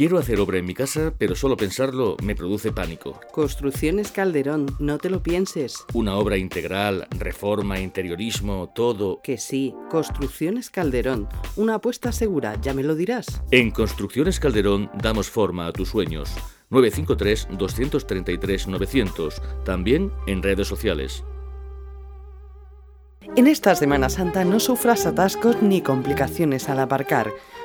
Quiero hacer obra en mi casa, pero solo pensarlo me produce pánico. Construcciones Calderón, no te lo pienses. Una obra integral, reforma, interiorismo, todo. Que sí, Construcciones Calderón, una apuesta segura, ya me lo dirás. En Construcciones Calderón damos forma a tus sueños. 953-233-900, también en redes sociales. En esta Semana Santa no sufras atascos ni complicaciones al aparcar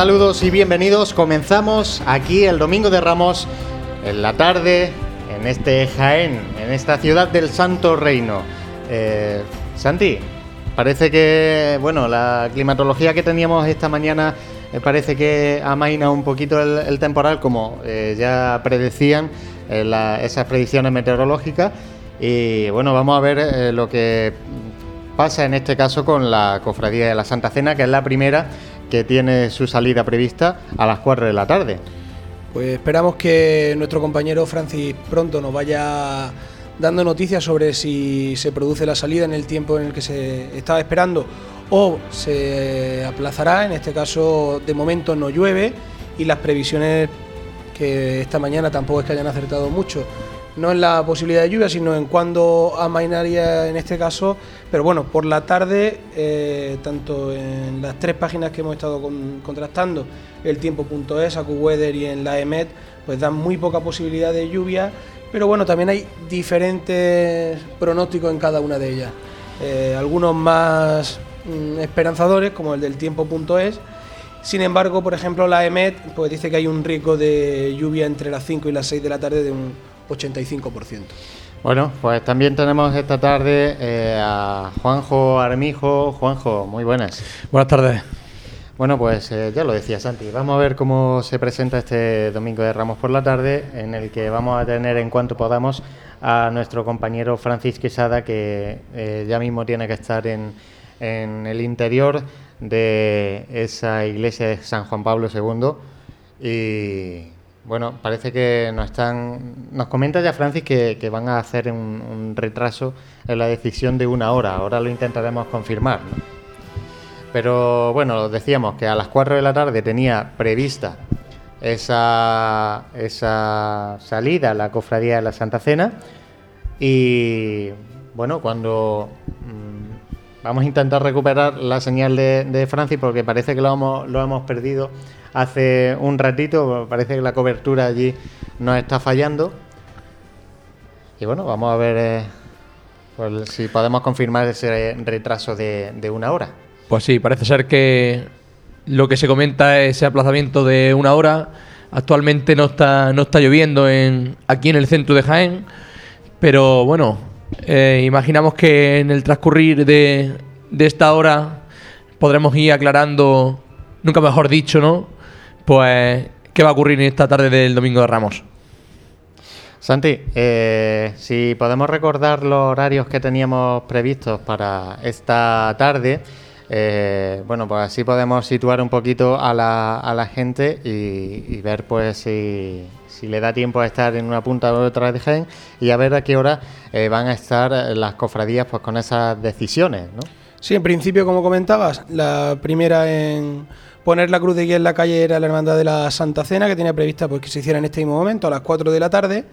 Saludos y bienvenidos. Comenzamos aquí el Domingo de Ramos en la tarde en este Jaén, en esta ciudad del Santo Reino. Eh, Santi, parece que bueno la climatología que teníamos esta mañana eh, parece que amaina un poquito el, temporal, como eh, ya predecían esas predicciones meteorológicas. Y bueno, vamos a ver lo que pasa en este caso con la Cofradía de la Santa Cena, que es la primera que tiene su salida prevista a las 4 de la tarde. Pues esperamos que nuestro compañero Francis pronto nos vaya dando noticias sobre si se produce la salida en el tiempo en el que se estaba esperando o se aplazará. En este caso, de momento no llueve y las previsiones que esta mañana tampoco es que hayan acertado mucho no en la posibilidad de lluvia, sino en cuándo amainaría en este caso. Pero bueno, por la tarde, eh, tanto en las tres páginas que hemos estado contrastando, el tiempo.es, AcuWeather y en la EMET, pues dan muy poca posibilidad de lluvia. Pero bueno, también hay diferentes pronósticos en cada una de ellas. Eh, algunos más mm, esperanzadores, como el del tiempo.es. Sin embargo, por ejemplo, la EMET pues dice que hay un riesgo de lluvia entre las 5 y las 6 de la tarde de un 85%. Bueno, pues también tenemos esta tarde eh, a Juanjo Armijo. Juanjo, muy buenas. Buenas tardes. Bueno, pues eh, ya lo decía Santi, vamos a ver cómo se presenta este domingo de Ramos por la tarde, en el que vamos a tener en cuanto podamos a nuestro compañero Francis Quesada, que eh, ya mismo tiene que estar en, en el interior de esa iglesia de San Juan Pablo II. Y bueno, parece que nos están. Nos comenta ya Francis que, van a hacer un, retraso en la decisión de una hora. Ahora lo intentaremos confirmar. Pero bueno, decíamos que a las 4 de la tarde tenía prevista esa, esa salida a la cofradía de la Santa Cena. Y bueno, cuando mm, vamos a intentar recuperar la señal de, de Francis, porque parece que lo hemos, lo hemos perdido hace un ratito, parece que la cobertura allí nos está fallando. Y bueno, vamos a ver eh, pues, si podemos confirmar ese retraso de, una hora. Pues sí, parece ser que lo que se comenta es ese aplazamiento de una hora. Actualmente no está, no está lloviendo en, aquí en el centro de Jaén, pero bueno, eh, imaginamos que en el transcurrir de, de esta hora podremos ir aclarando, nunca mejor dicho, ¿no? Pues qué va a ocurrir en esta tarde del Domingo de Ramos. Santi, eh, si podemos recordar los horarios que teníamos previstos para esta tarde, eh, bueno, pues así podemos situar un poquito a la, a la gente y, y ver pues si, si le da tiempo a estar en una punta o otra de Jaén y a ver a qué hora eh, van a estar las cofradías pues con esas decisiones, ¿no? Sí, en principio, como comentabas, la primera en poner la cruz de guía en la calle era la Hermandad de la Santa Cena, que tenía prevista pues, que se hiciera en este mismo momento, a las 4 de la tarde.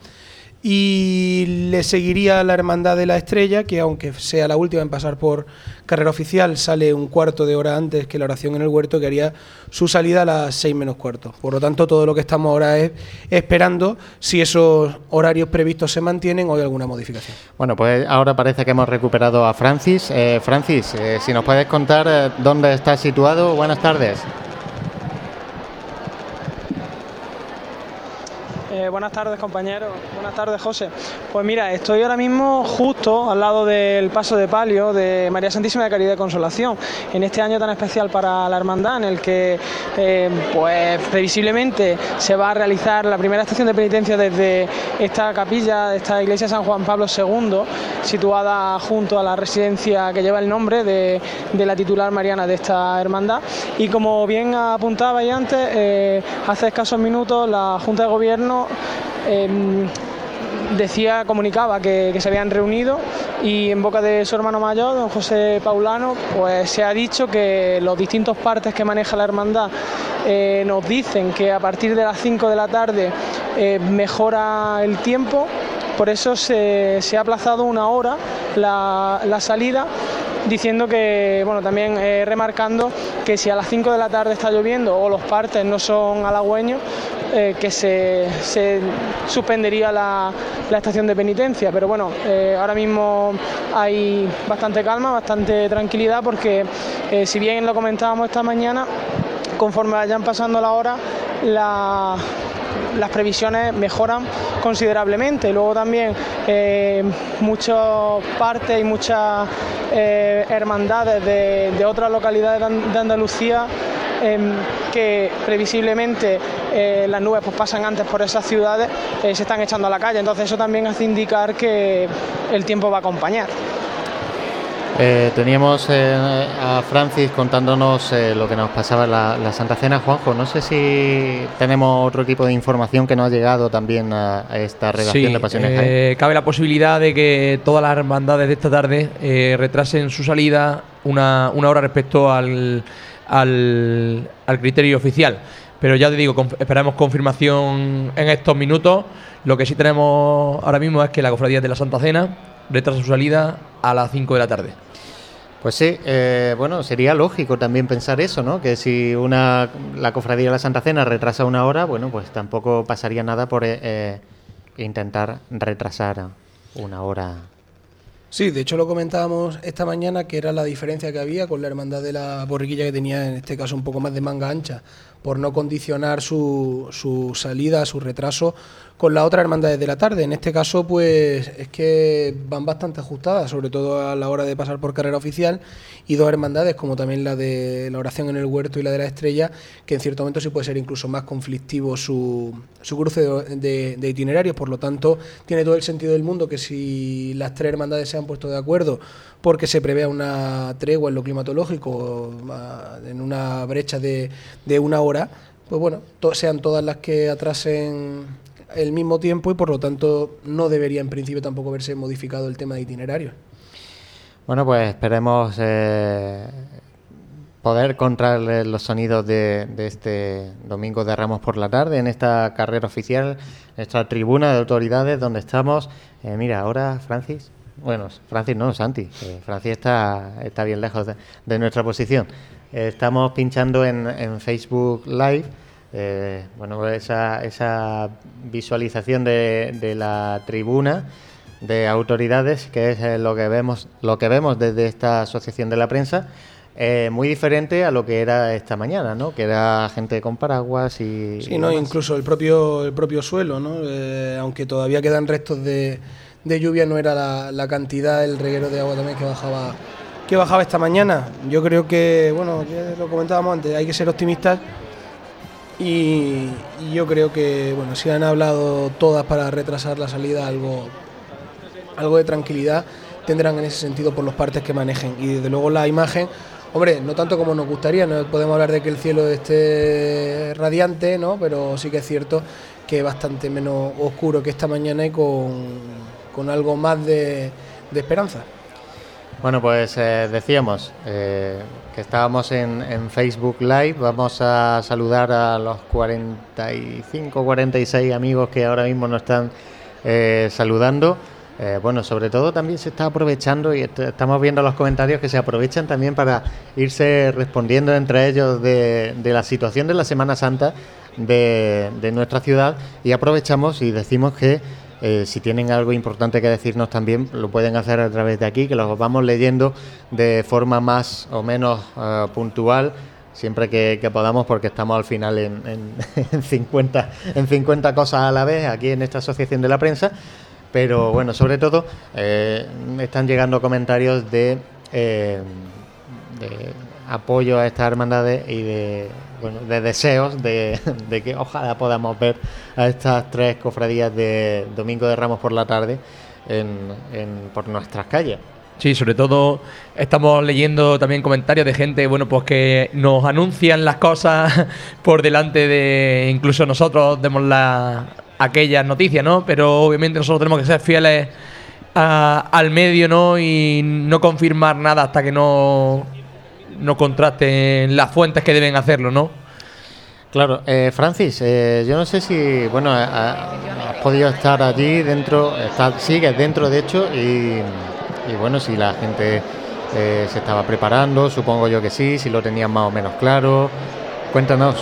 Y le seguiría la Hermandad de la Estrella, que aunque sea la última en pasar por carrera oficial, sale un cuarto de hora antes que la oración en el huerto, que haría su salida a las 6 menos cuarto. Por lo tanto, todo lo que estamos ahora es esperando si esos horarios previstos se mantienen o hay alguna modificación. Bueno, pues ahora parece que hemos recuperado a Francis. Eh, Francis, eh, si nos puedes contar eh, dónde está situado. Buenas tardes. Buenas tardes compañeros, buenas tardes José. Pues mira, estoy ahora mismo justo al lado del paso de palio de María Santísima de Caridad y Consolación, en este año tan especial para la hermandad en el que eh, pues previsiblemente se va a realizar la primera estación de penitencia desde esta capilla, de esta iglesia San Juan Pablo II, situada junto a la residencia que lleva el nombre de, de la titular mariana de esta hermandad. Y como bien apuntaba y antes, eh, hace escasos minutos la Junta de Gobierno eh, decía, comunicaba que, se habían reunido y en boca de su hermano mayor, don José Paulano, pues se ha dicho que los distintos partes que maneja la hermandad eh, nos dicen que a partir de las 5 de la tarde eh, mejora el tiempo, por eso se, ha aplazado una hora la, la salida diciendo que, bueno, también eh, remarcando que si a las 5 de la tarde está lloviendo o los partes no son halagüeños, eh, que se, suspendería la, estación de penitencia. Pero bueno, eh, ahora mismo hay bastante calma, bastante tranquilidad, porque eh, si bien lo comentábamos esta mañana, conforme vayan pasando la hora, la, las previsiones mejoran considerablemente. Luego también eh, muchas partes y muchas hermandades de, de, otras localidades de Andalucía eh, que previsiblemente eh, las nubes pues, pasan antes por esas ciudades, eh, se están echando a la calle. Entonces eso también hace indicar que el tiempo va a acompañar. Eh, teníamos eh, a Francis contándonos eh, lo que nos pasaba en la, la, Santa Cena. Juanjo, no sé si tenemos otro tipo de información que nos ha llegado también a, a esta relación sí, de pasiones. Eh, cabe la posibilidad de que todas las hermandades de esta tarde eh, retrasen su salida una, una hora respecto al, al, al, criterio oficial. Pero ya te digo, esperamos confirmación en estos minutos. Lo que sí tenemos ahora mismo es que la Cofradía de la Santa Cena retrasa su salida a las 5 de la tarde. Pues sí, eh, bueno, sería lógico también pensar eso, ¿no? Que si una la cofradía de la Santa Cena retrasa una hora, bueno, pues tampoco pasaría nada por eh, eh, intentar retrasar una hora. Sí, de hecho lo comentábamos esta mañana que era la diferencia que había con la hermandad de la borriquilla que tenía en este caso un poco más de manga ancha por no condicionar su, su salida, su retraso con la otra hermandad de la tarde. En este caso, pues es que van bastante ajustadas, sobre todo a la hora de pasar por carrera oficial, y dos hermandades, como también la de la oración en el huerto y la de la estrella, que en cierto momento sí puede ser incluso más conflictivo su, su cruce de, itinerarios. Por lo tanto, tiene todo el sentido del mundo que si las tres hermandades se han puesto de acuerdo porque se prevea una tregua en lo climatológico, en una brecha de, de una hora, pues bueno, sean todas las que atrasen el mismo tiempo y por lo tanto no debería en principio tampoco verse modificado el tema de itinerarios. Bueno, pues esperemos eh, poder encontrar los sonidos de, este domingo de Ramos por la tarde en esta carrera oficial, nuestra tribuna de autoridades donde estamos. Eh, mira, ahora Francis, bueno, Francis no, Santi, Francis está, está bien lejos de, nuestra posición. estamos pinchando en, Facebook Live. Eh, bueno, esa, esa visualización de, de la tribuna de autoridades, que es eh, lo que vemos, lo que vemos desde esta asociación de la prensa, eh, muy diferente a lo que era esta mañana, ¿no? Que era gente con paraguas y. Sí, no, incluso el propio, el propio suelo, ¿no? Eh, aunque todavía quedan restos de, de lluvia, no era la, cantidad, el reguero de agua también que bajaba, que bajaba esta mañana. Yo creo que, bueno, ya lo comentábamos antes, hay que ser optimistas. Y, yo creo que, bueno, si han hablado todas para retrasar la salida, algo algo de tranquilidad tendrán en ese sentido por los partes que manejen. Y desde luego la imagen, hombre, no tanto como nos gustaría, no podemos hablar de que el cielo esté radiante, ¿no? pero sí que es cierto que es bastante menos oscuro que esta mañana y con, algo más de, esperanza. Bueno, pues eh, decíamos eh, que estábamos en, Facebook Live. Vamos a saludar a los 45, 46 amigos que ahora mismo nos están eh, saludando. Eh, bueno, sobre todo también se está aprovechando y estamos viendo los comentarios que se aprovechan también para irse respondiendo entre ellos de, la situación de la Semana Santa de, nuestra ciudad y aprovechamos y decimos que eh, si tienen algo importante que decirnos también lo pueden hacer a través de aquí, que los vamos leyendo de forma más o menos eh, puntual siempre que, podamos porque estamos al final en, en, 50, en 50 cosas a la vez aquí en esta asociación de la prensa. Pero bueno, sobre todo eh, están llegando comentarios de, eh, de apoyo a estas hermandades y de, bueno, de deseos de, que ojalá podamos ver a estas tres cofradías de Domingo de Ramos por la tarde en, por nuestras calles. Sí, sobre todo estamos leyendo también comentarios de gente, bueno, pues que nos anuncian las cosas por delante de incluso nosotros demos la, aquellas noticias, ¿no? Pero obviamente nosotros tenemos que ser fieles al medio, ¿no? Y no confirmar nada hasta que no, no contrasten las fuentes que deben hacerlo, ¿no? Claro, eh, Francis, eh, yo no sé si, bueno, has podido estar allí dentro, sigues dentro de hecho, y, bueno, si la gente eh, se estaba preparando, supongo yo que sí, si lo tenían más o menos claro. Cuéntanos.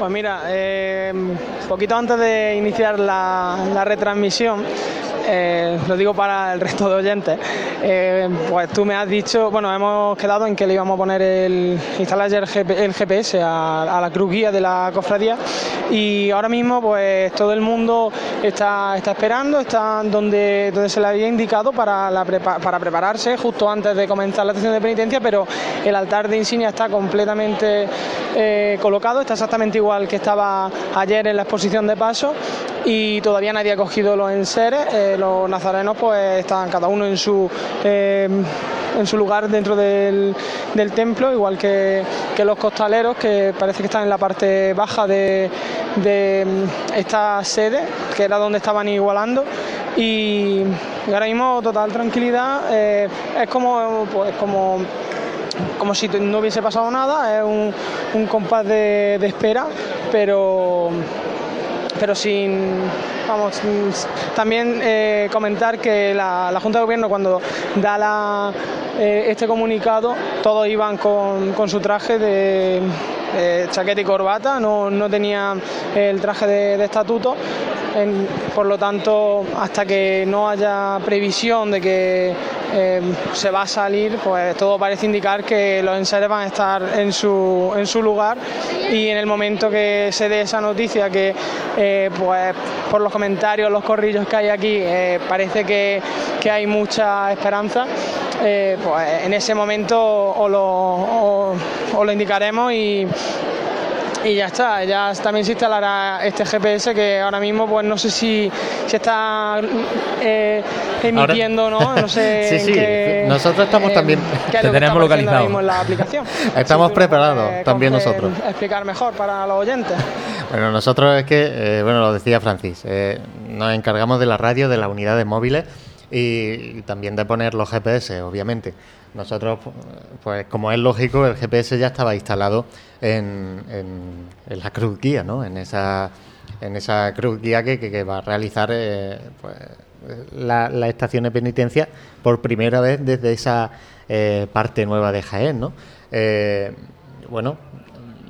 Pues mira, eh, poquito antes de iniciar la retransmisión, eh, lo digo para el resto de oyentes, eh, pues tú me has dicho, bueno, hemos quedado en que le íbamos a poner el, instalar el, GPS a, la cruz guía de la cofradía y ahora mismo pues todo el mundo está, está esperando, está donde, donde se le había indicado para, para prepararse justo antes de comenzar la sesión de penitencia, pero el altar de insignia está completamente eh, colocado, está exactamente igual que estaba ayer en la exposición de paso y todavía nadie ha cogido los enseres. Los nazarenos pues están cada uno en su eh, en su lugar dentro del, templo, igual que, los costaleros que parece que están en la parte baja de, mm, esta sede, que era donde estaban igualando. Y, ahora mismo total tranquilidad, eh, es como pues como como si no hubiese pasado nada, es un, compás de, de espera, pero pero sin vamos también eh, comentar que la, Junta de Gobierno cuando da la, eh, este comunicado todos iban con, su traje de chaqueta y corbata, no, no tenían el traje de, estatuto, por lo tanto hasta que no haya previsión de que Em, se va a salir, pues todo parece indicar que los enseres van a estar en su, en su lugar. Y en el momento que se dé esa noticia que eh, pues por los comentarios, los corrillos que hay aquí, eh, parece que, hay mucha esperanza, eh, pues en ese momento os lo, lo indicaremos y, y ya está, ya también se instalará este GPS que ahora mismo pues no sé si se está eh, emitiendo no, no sé sí, sí, nosotros estamos eh, también te tenemos localizado en la aplicación. Estamos preparados también nosotros. explicar mejor para los oyentes. Bueno nosotros es que eh, bueno lo decía Francis nos encargamos de la radio de las unidades móviles y, también de poner los GPS, obviamente. Nosotros, pues como es lógico, el GPS ya estaba instalado en, en, la cruz guía, ¿no? En esa, en esa cruz guía que, va a realizar eh, pues, la, estación de penitencia por primera vez desde esa eh, parte nueva de Jaén, ¿no? Eh, bueno,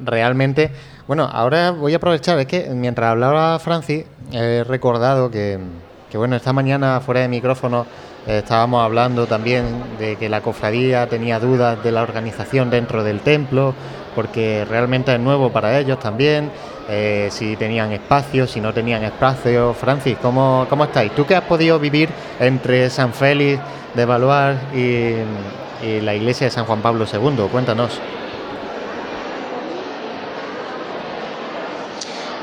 realmente, bueno, ahora voy a aprovechar, es que mientras hablaba Francis, he recordado que, que bueno, esta mañana fuera de micrófono eh, estábamos hablando también de que la cofradía tenía dudas de la organización dentro del templo, porque realmente es nuevo para ellos también. Eh, si tenían espacio, si no tenían espacio. Francis, ¿cómo, ¿cómo estáis? ¿Tú qué has podido vivir entre San Félix de Valuar y, y la iglesia de San Juan Pablo II? Cuéntanos.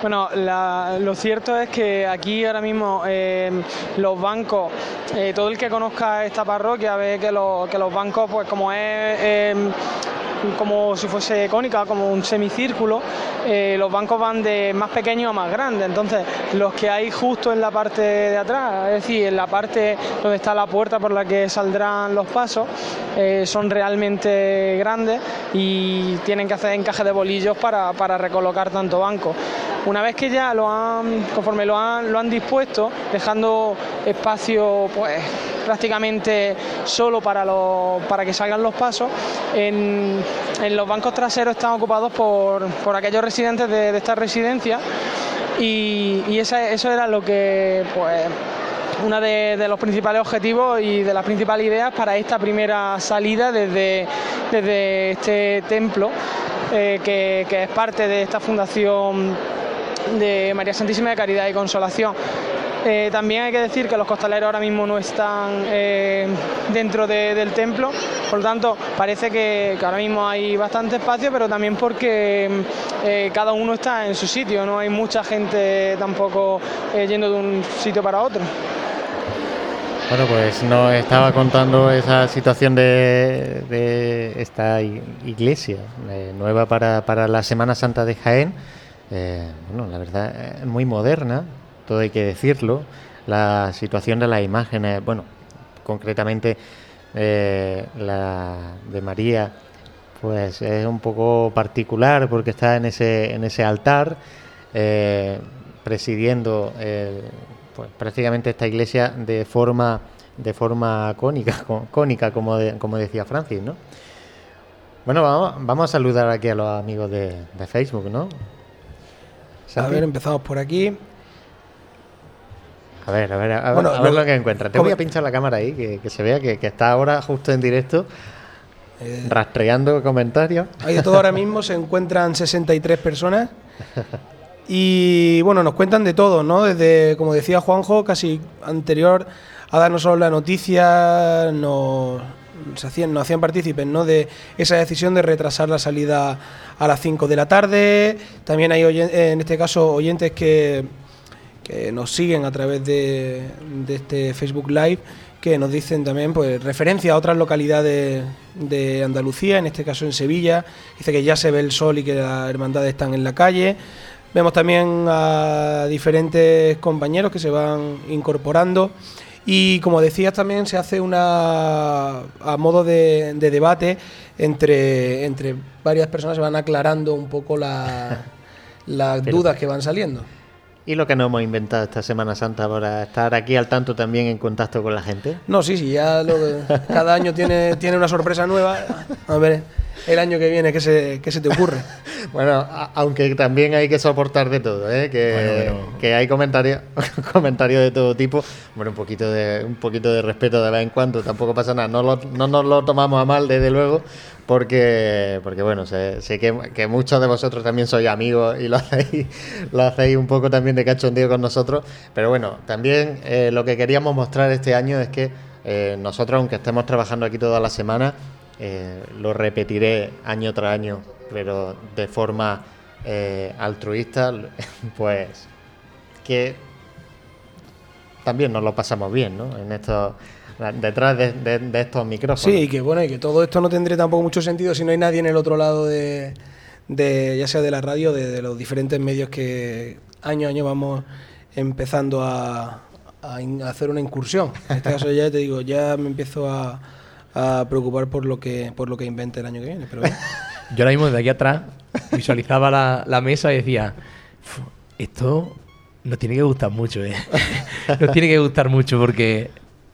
Bueno, lo cierto es que aquí ahora mismo eh, los bancos, eh, todo el que conozca esta parroquia ve que, los bancos, pues como es eh, como si fuese cónica, como un semicírculo, eh, los bancos van de más pequeño a más grande. Entonces, los que hay justo en la parte de atrás, es decir, en la parte donde está la puerta por la que saldrán los pasos, eh, son realmente grandes y tienen que hacer encaje de bolillos para, para recolocar tanto banco. Una vez que ya lo han, conforme lo han, lo han dispuesto, dejando espacio pues prácticamente solo para, los, para que salgan los pasos. En, los bancos traseros están ocupados por, aquellos residentes de, esta residencia y, eso era lo que, pues, uno de, los principales objetivos y de las principales ideas para esta primera salida desde, desde este templo, eh, que, que es parte de esta fundación de María Santísima de Caridad y Consolación. Eh, también hay que decir que los costaleros ahora mismo no están eh, dentro del templo, por lo tanto parece que, ahora mismo hay bastante espacio, pero también porque eh, cada uno está en su sitio, no hay mucha gente tampoco yendo de un sitio para otro. Bueno, pues nos estaba contando esa situación de, esta iglesia nueva para, para, la Semana Santa de Jaén. Bueno, la verdad, es muy moderna, todo hay que decirlo. La situación de las imágenes, bueno, concretamente eh, la de María, pues es un poco particular porque está en ese, en ese altar, eh, presidiendo pues, prácticamente esta iglesia de forma de forma cónica, cónica como, como decía Francis, ¿no? Bueno, vamos, vamos a saludar aquí a los amigos de, Facebook, ¿no? A ver, empezamos por aquí. A ver, a ver, a, ver, lo, que encuentra. Te voy a pinchar la cámara ahí, que, se vea que, está ahora justo en directo, eh, rastreando comentarios. Hay de todo ahora mismo, se encuentran 63 personas. Y bueno, nos cuentan de todo, ¿no? Desde, como decía Juanjo, casi anterior a darnos solo la noticia, nos, hacían, nos hacían partícipes ¿no? de esa decisión de retrasar la salida a las 5 de la tarde. También hay, en este caso, oyentes que que nos siguen a través de, este Facebook Live, que nos dicen también pues referencia a otras localidades de Andalucía, en este caso en Sevilla, dice que ya se ve el sol y que las hermandades están en la calle. Vemos también a diferentes compañeros que se van incorporando. Y como decías, también se hace una a modo de, debate entre, entre varias personas, se van aclarando un poco las dudas que van saliendo. ¿Y lo que nos hemos inventado esta Semana Santa para estar aquí al tanto también en contacto con la gente? No, sí, sí, ya cada año tiene, tiene una sorpresa nueva. A ver, el año que viene, ¿qué se, qué se te ocurre? bueno, aunque también hay que soportar de todo, ¿eh? que, que hay comentarios de todo tipo. Bueno, un poquito de un poquito de respeto de vez en cuando, tampoco pasa nada. No, no nos lo tomamos a mal, desde luego, porque, porque bueno, sé, que, muchos de vosotros también sois amigos y lo hacéis, lo hacéis un poco también de cachondeo con nosotros. Pero bueno, también eh, lo que queríamos mostrar este año es que eh, nosotros, aunque estemos trabajando aquí toda la semana, eh, lo repetiré año tras año, pero de forma altruista, pues que también nos lo pasamos bien, ¿no? En estos detrás de, estos micrófonos. Sí, y que bueno, y que todo esto no tendría tampoco mucho sentido si no hay nadie en el otro lado de, ya sea de la radio, de, los diferentes medios que año a año vamos empezando a, a in- a hacer una incursión. En este caso ya te digo, ya me empiezo a, a preocupar por lo que por lo que invente el año que viene. Pero bueno. Yo ahora mismo desde aquí atrás visualizaba la, la mesa y decía, "Fu, esto nos tiene que gustar mucho, ¿eh? nos tiene que gustar mucho porque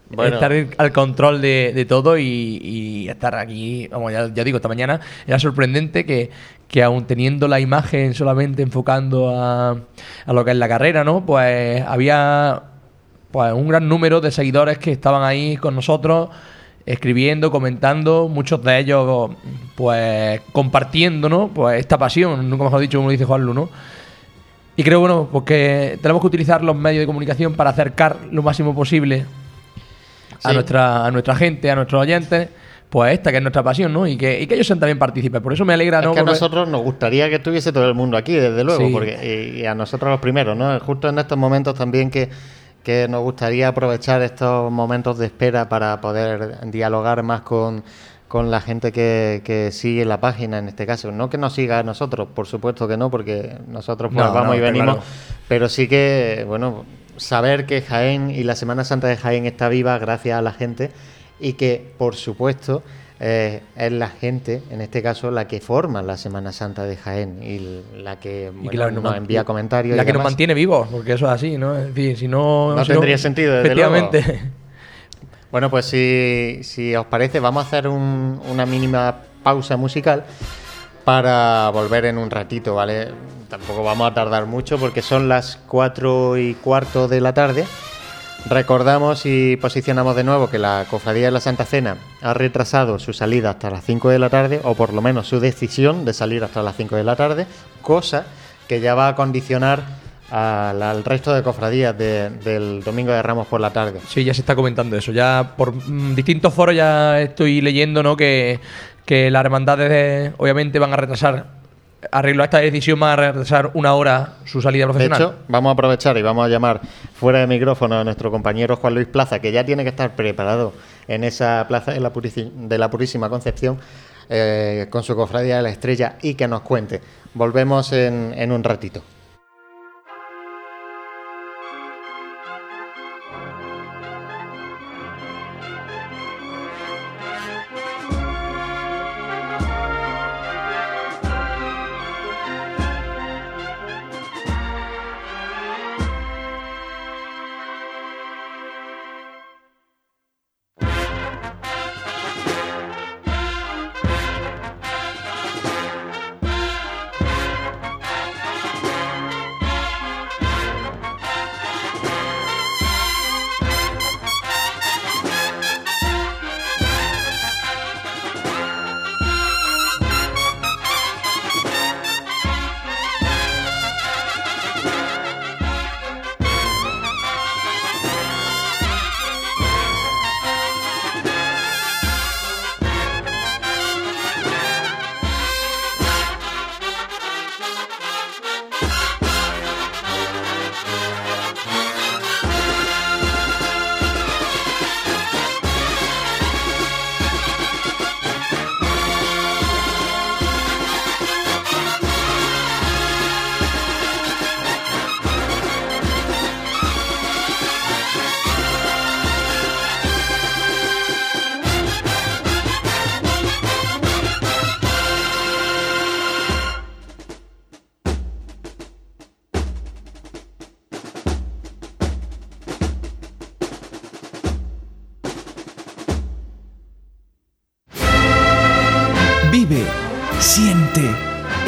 Bueno. estar al control de, de todo y, y estar aquí, vamos, ya, ya digo, esta mañana era sorprendente que, que aún teniendo la imagen solamente enfocando a, a lo que es la carrera, ¿no? Pues había pues un gran número de seguidores que estaban ahí con nosotros escribiendo, comentando, muchos de ellos pues compartiendo, ¿no? Pues esta pasión, nunca mejor dicho, como dice Juan ¿no? Y creo, bueno, porque tenemos que utilizar los medios de comunicación para acercar lo máximo posible a, Sí. nuestra, a nuestra gente, a nuestros oyentes, pues esta que es nuestra pasión, ¿no? Y que, y que ellos sean también partícipes. Por eso me alegra, Es ¿no? que a Porque- nosotros nos gustaría que estuviese todo el mundo aquí, desde luego, Sí. porque, y, y a nosotros los primeros, ¿no? Justo en estos momentos también que, que nos gustaría aprovechar estos momentos de espera para poder dialogar más con, con la gente que, que sigue la página en este caso. No que nos siga a nosotros, por supuesto que no, porque nosotros pues, No, vamos no, y venimos, claro. pero sí que, bueno, saber que Jaén y la Semana Santa de Jaén está viva gracias a la gente y que, por supuesto, eh, es la gente, en este caso, la que forma la Semana Santa de Jaén y la que bueno, nos envía comentarios. La y que nos mantiene vivos, porque eso es así, ¿no? Es decir, si no. No si tendría sentido, desde Efectivamente. Bueno, pues si, si os parece, vamos a hacer un- una mínima pausa musical para volver en un ratito, ¿vale? Tampoco vamos a tardar mucho porque son las 4 y cuarto de la tarde. Recordamos y posicionamos de nuevo que la Cofradía de la Santa Cena ha retrasado su salida hasta las 5 de la tarde, o por lo menos su decisión de salir hasta las 5 de la tarde, cosa que ya va a condicionar al, resto de cofradías de- del Domingo de Ramos por la tarde. Sí, ya se está comentando eso. Ya por mm, distintos foros ya estoy leyendo, ¿no? Que, que las hermandades de- obviamente van a retrasar. Arreglo a esta decisión, van a retrasar una hora su salida De profesional. hecho, vamos a aprovechar y vamos a llamar fuera de micrófono a nuestro compañero Juan Luis Plaza, que ya tiene que estar preparado en esa plaza de la, de Purísima Concepción eh, con su cofradía de la estrella y que nos cuente. Volvemos en, en un ratito.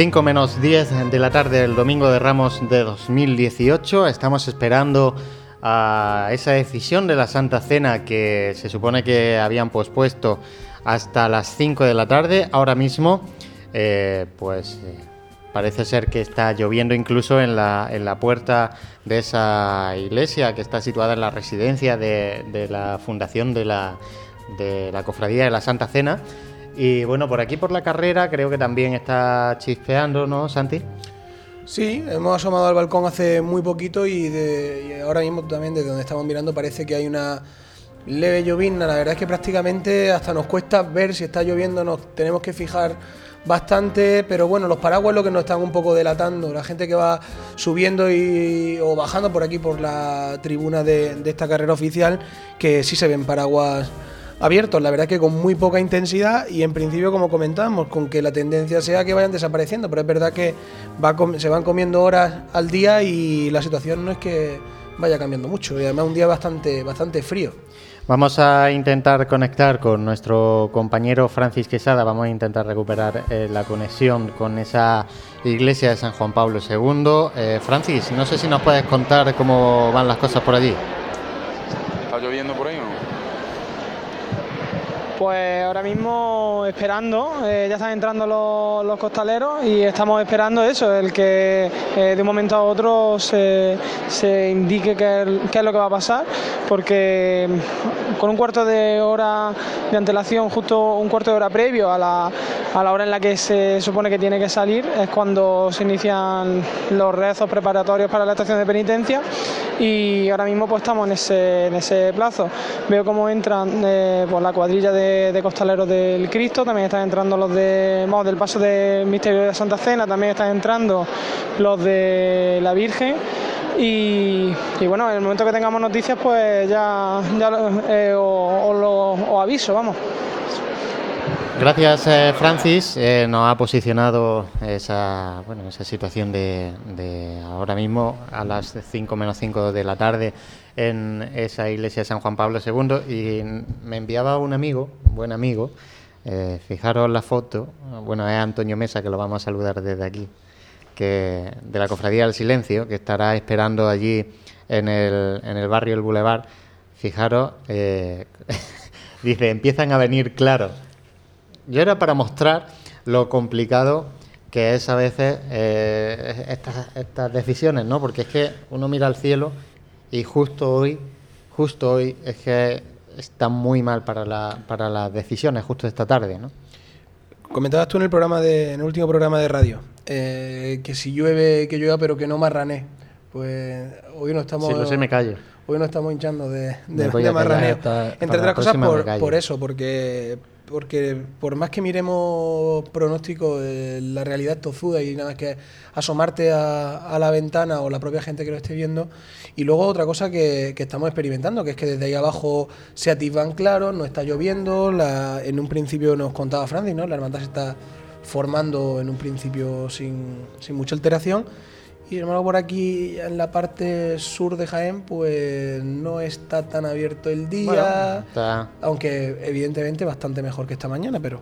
5 menos 10 de la tarde del domingo de Ramos de 2018. Estamos esperando a esa decisión de la Santa Cena que se supone que habían pospuesto hasta las 5 de la tarde. Ahora mismo, eh, pues eh, parece ser que está lloviendo incluso en la, en la puerta de esa iglesia que está situada en la residencia de, de la fundación de la, de la Cofradía de la Santa Cena. Y bueno, por aquí por la carrera creo que también está chispeando, ¿no, Santi? Sí, hemos asomado al balcón hace muy poquito y, de, ahora mismo también desde donde estamos mirando parece que hay una leve llovizna. La verdad es que prácticamente hasta nos cuesta ver si está lloviendo, nos tenemos que fijar bastante, pero bueno, los paraguas lo que nos están un poco delatando. La gente que va subiendo y, o bajando por aquí por la tribuna de esta carrera oficial, que sí se ven paraguas abiertos, la verdad que con muy poca intensidad y en principio, como comentábamos, con que la tendencia sea que vayan desapareciendo, pero es verdad que va se van comiendo horas al día y la situación no es que vaya cambiando mucho y además un día bastante, bastante frío. Vamos a intentar conectar con nuestro compañero Francis Quesada, vamos a intentar recuperar eh, la conexión con esa iglesia de San Juan Pablo II. Eh, Francis, no sé si nos puedes contar cómo van las cosas por allí. ¿Está lloviendo por ahí? Pues ahora mismo esperando, eh, ya están entrando los, costaleros y estamos esperando eso, el que eh, de un momento a otro se, se indique qué, es lo que va a pasar, porque con un cuarto de hora de antelación, justo un cuarto de hora previo a la, a la hora en la que se supone que tiene que salir, es cuando se inician los rezos preparatorios para la estación de penitencia y ahora mismo pues estamos en ese, en ese plazo. Veo cómo entran eh, pues, la cuadrilla de, de costaleros del Cristo, también están entrando los de, del paso del Misterio de Santa Cena, también están entrando los de la Virgen. Y, bueno, en el momento que tengamos noticias, pues ya, ya eh, os aviso, vamos. Gracias, eh, Francis. Eh, nos ha posicionado esa, bueno, esa situación de, de ahora mismo a las 5 menos 5 de la tarde en esa iglesia de San Juan Pablo II y me enviaba un amigo, buen amigo, eh, fijaros la foto, bueno, es Antonio Mesa, que lo vamos a saludar desde aquí, que de la Cofradía del Silencio, que estará esperando allí en el, en el barrio El Boulevard. Fijaros, eh, dice, empiezan a venir claros. Yo era para mostrar lo complicado que es a veces eh, estas, estas decisiones, ¿no? Porque es que uno mira al cielo y justo hoy, justo hoy es que está muy mal para, la, para las decisiones, justo esta tarde, ¿no? Comentabas tú en el programa de, en el último programa de radio eh, que si llueve, que llueva, pero que no marranee. Pues hoy no estamos. Si lo sé, me callo. Hoy nos estamos hinchando de, de, de marraneo. hasta- Entre otras cosas por, por eso, porque porque por más que miremos pronósticos, eh, la realidad es tozuda y nada más que asomarte a, la ventana o la propia gente que lo esté viendo. Y luego otra cosa que, estamos experimentando, que es que desde ahí abajo se atisban claros, no está lloviendo. En un principio nos contaba Francis, ¿no? La hermandad se está formando en un principio sin, sin mucha alteración. Y hermano, por aquí en la parte sur de Jaén, pues no está tan abierto el día. Bueno, está- Aunque evidentemente bastante mejor que esta mañana, pero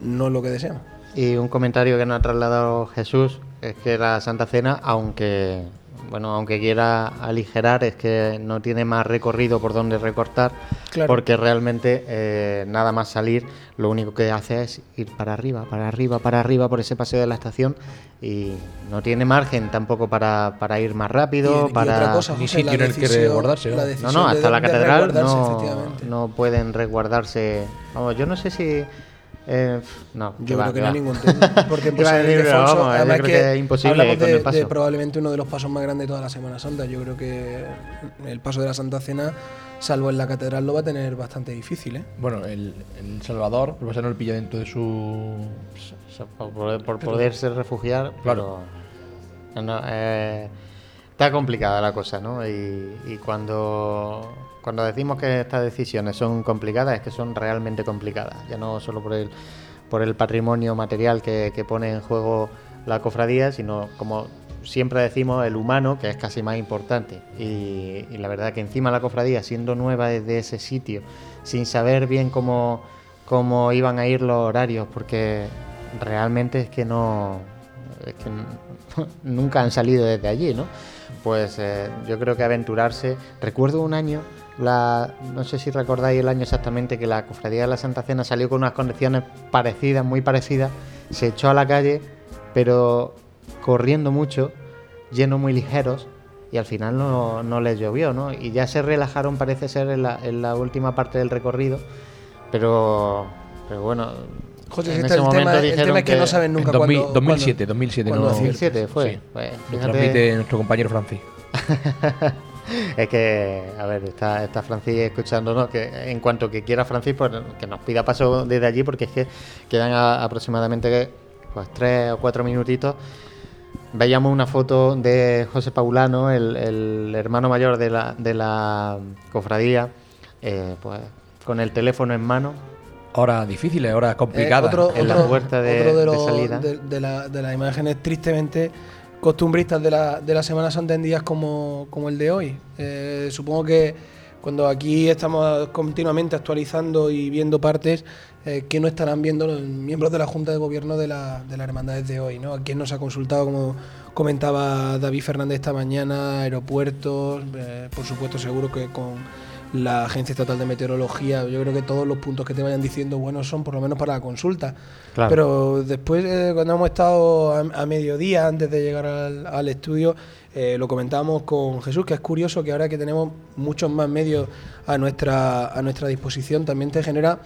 no es lo que deseamos. Y un comentario que nos ha trasladado Jesús es que la Santa Cena, aunque bueno, aunque quiera aligerar, es que no tiene más recorrido por donde recortar, Claro. porque realmente eh, nada más salir, lo único que hace es ir para arriba, para arriba, para arriba por ese paseo de la estación y no tiene margen tampoco para, para ir más rápido, Y- y para otra cosa, Ni sitio en el que resguardarse, ¿no? no, no, de- hasta la catedral no, efectivamente. no pueden resguardarse. Vamos, yo no sé si. Eh, no, Yo va, creo que va. no hay ningún tema. Porque a pues, yo además creo que es imposible hablamos con de, el paso. de probablemente uno de los pasos más grandes de toda la Semana Santa. Yo creo que el paso de la Santa Cena, salvo en la catedral, lo va a tener bastante difícil. ¿eh? Bueno, el, el Salvador, el Pasano el pilla dentro de su. Por, poder- por poderse refugiar, Claro. pero no, eh, está complicada la cosa, ¿no? Y, cuando, cuando decimos que estas decisiones son complicadas, es que son realmente complicadas, ya no solo por el, por el patrimonio material que, que pone en juego la cofradía, sino como siempre decimos, el humano, que es casi más importante. Y, y la verdad que encima la cofradía, siendo nueva desde ese sitio, sin saber bien cómo, cómo iban a ir los horarios, porque realmente es que no, es que nunca han salido desde allí, ¿no? Pues eh, yo creo que aventurarse. Recuerdo un año, la, no sé si recordáis el año exactamente, que la Cofradía de la Santa Cena salió con unas condiciones parecidas, muy parecidas, se echó a la calle, pero corriendo mucho, llenos muy ligeros, y al final no, les llovió, ¿no? Y ya se relajaron, parece ser, en la, en la última parte del recorrido, pero, pero bueno. José, en si ese el, tema, momento el dijeron tema es que, no saben nunca En 2000 cuándo- 2007, cuándo- 2007, cuándo no. decir. 2007 fue. Sí. Pues, Lo transmite nuestro compañero Francis. es que, a ver, está, está Francis escuchándonos, que en cuanto que quiera Francis, pues que nos pida paso desde allí, porque es que quedan a- aproximadamente pues tres o cuatro minutitos. Veíamos una foto de José Paulano, el, el hermano mayor de la, de la cofradía, eh, pues con el teléfono en mano. Horas difíciles, horas Eh, complicadas. otro, en la puerta de- otro de los- salida. De, la- de las imágenes tristemente costumbristas de la, de la Semana Santa en días como, como el de hoy. Eh, supongo que cuando aquí estamos continuamente actualizando y viendo partes, eh, ¿qué no estarán viendo los miembros de la Junta de Gobierno de, la, de las hermandades de hoy? ¿no? ¿A quién nos ha consultado, como comentaba David Fernández esta mañana, aeropuertos? eh, por supuesto, seguro que con la Agencia Estatal de Meteorología. Yo creo que todos los puntos que te vayan diciendo buenos son por lo menos para la consulta. Claro. Pero después, eh, cuando hemos estado a, a mediodía, antes de llegar al, al estudio, eh, lo comentábamos con Jesús, que es curioso que ahora que tenemos muchos más medios a nuestra, a nuestra disposición, también te genera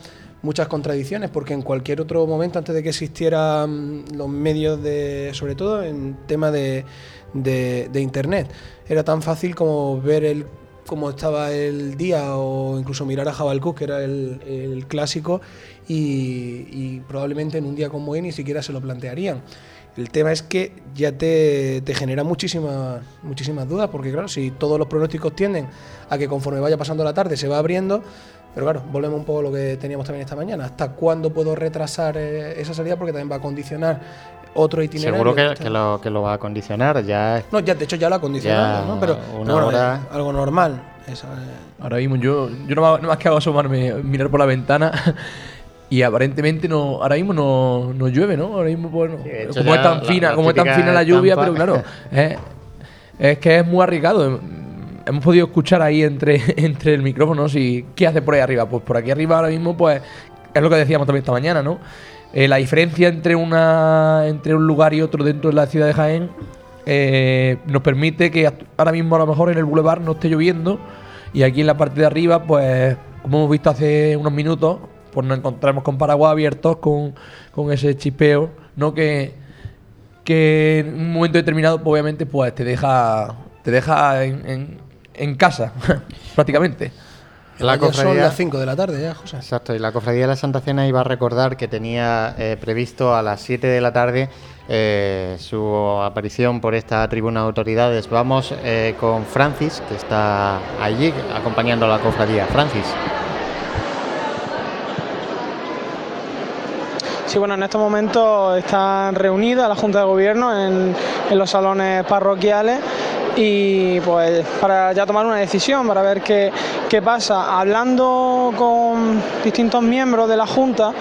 muchas contradicciones, porque en cualquier otro momento, antes de que existieran los medios de, sobre todo en tema de, de- de internet, era tan fácil como ver el cómo estaba el día o incluso mirar a Jabalcú, que era el, clásico, y, y probablemente en un día como hoy ni siquiera se lo plantearían. El tema es que ya te, te genera muchísimas, muchísimas dudas, porque claro, si todos los pronósticos tienden a que conforme vaya pasando la tarde se va abriendo, pero claro, volvemos un poco a lo que teníamos también esta mañana. ¿Hasta cuándo puedo retrasar eh, esa salida? Porque también va a condicionar otro itinerario. Seguro que, que lo, que lo va a condicionar. Ya es- No, ya, de hecho ya lo ha condicionado, Ya ¿no? Pero, una pero bueno, hora- algo normal. Esa, eh, Ahora mismo yo, yo no, más que hago asomarme, mirar por la ventana y aparentemente no, ahora mismo no, no llueve, ¿no? Ahora mismo pues, no. de hecho como es tan la- fina, la como es tan fina la lluvia, estampa. pero claro, es, es que es muy arriesgado. Hemos podido escuchar ahí entre, entre el micrófono si qué hace por ahí arriba. Pues por aquí arriba ahora mismo, pues es lo que decíamos también esta mañana, ¿no? Eh, la diferencia entre una entre un lugar y otro dentro de la ciudad de Jaén eh, nos permite que ahora mismo a lo mejor en el boulevard no esté lloviendo y aquí en la parte de arriba, pues como hemos visto hace unos minutos, pues nos encontramos con paraguas abiertos, con, con ese chipeo, ¿no? Que, que en un momento determinado, pues, obviamente, pues te deja, te deja en- en casa, prácticamente. La ya son cofradía- las 5 de la tarde ya, José. Exacto, y la Cofradía de la Santa Cena iba a recordar que tenía eh, previsto a las 7 de la tarde eh, su aparición por esta tribuna de autoridades. Vamos eh, con Francis, que está allí acompañando a la Cofradía. Francis. Sí, bueno, en estos momentos están reunidas la Junta de Gobierno en, en los salones parroquiales y pues para ya tomar una decisión, para ver qué, qué pasa. Hablando con distintos miembros de la Junta,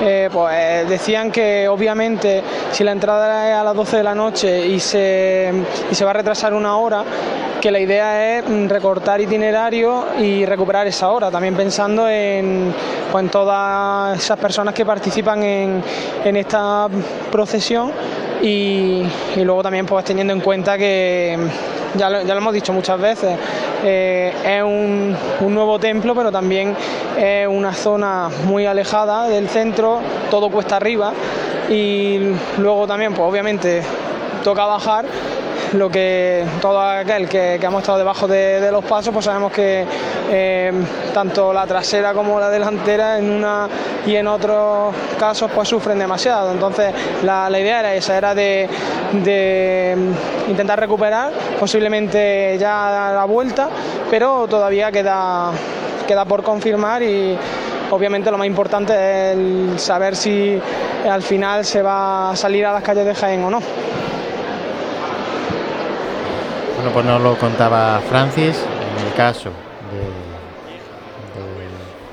eh, pues decían que obviamente si la entrada es a las 12 de la noche y se, y se va a retrasar una hora, que la idea es recortar itinerario y recuperar esa hora, también pensando en, pues, en todas esas personas que participan en, en esta procesión y, y luego también pues teniendo en cuenta que ya lo, hemos dicho muchas veces, eh, es un, un nuevo templo, pero también es una zona muy alejada del centro, todo cuesta arriba y luego también pues obviamente toca bajar lo que todo aquel que, hemos estado debajo de, los pasos, pues sabemos que eh, tanto la trasera como la delantera en una y en otros casos pues sufren demasiado. Entonces la, idea era esa, era de, intentar recuperar, posiblemente ya a la vuelta, pero todavía queda, queda por confirmar y obviamente lo más importante es el saber si al final se va a salir a las calles de Jaén o no. Bueno, pues nos lo contaba Francis. En el caso de,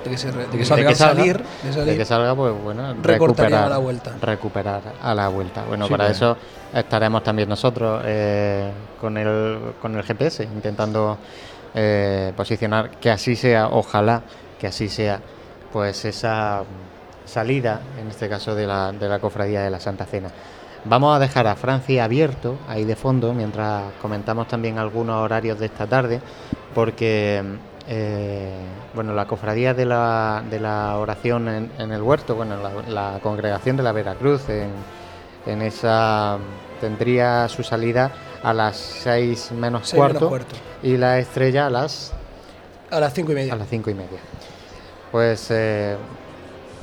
de que, se re- de que de salga, que salga, salir, de que salga, pues bueno, recuperar a la vuelta. Recuperar a la vuelta. Bueno, Sí, para eso estaremos también nosotros eh, con, el, con el GPS, intentando eh, posicionar que así sea, ojalá que así sea, pues esa salida, en este caso de la, de la cofradía de la Santa Cena. Vamos a dejar a Francia abierto ahí de fondo mientras comentamos también algunos horarios de esta tarde, porque eh, bueno, la cofradía de la, de la oración en, en el huerto, bueno, la, la congregación de la Veracruz, en, en esa tendría su salida a las 6 menos, Seis menos cuarto, cuarto. y la estrella a las a las cinco y media. a las cinco y media. Pues eh,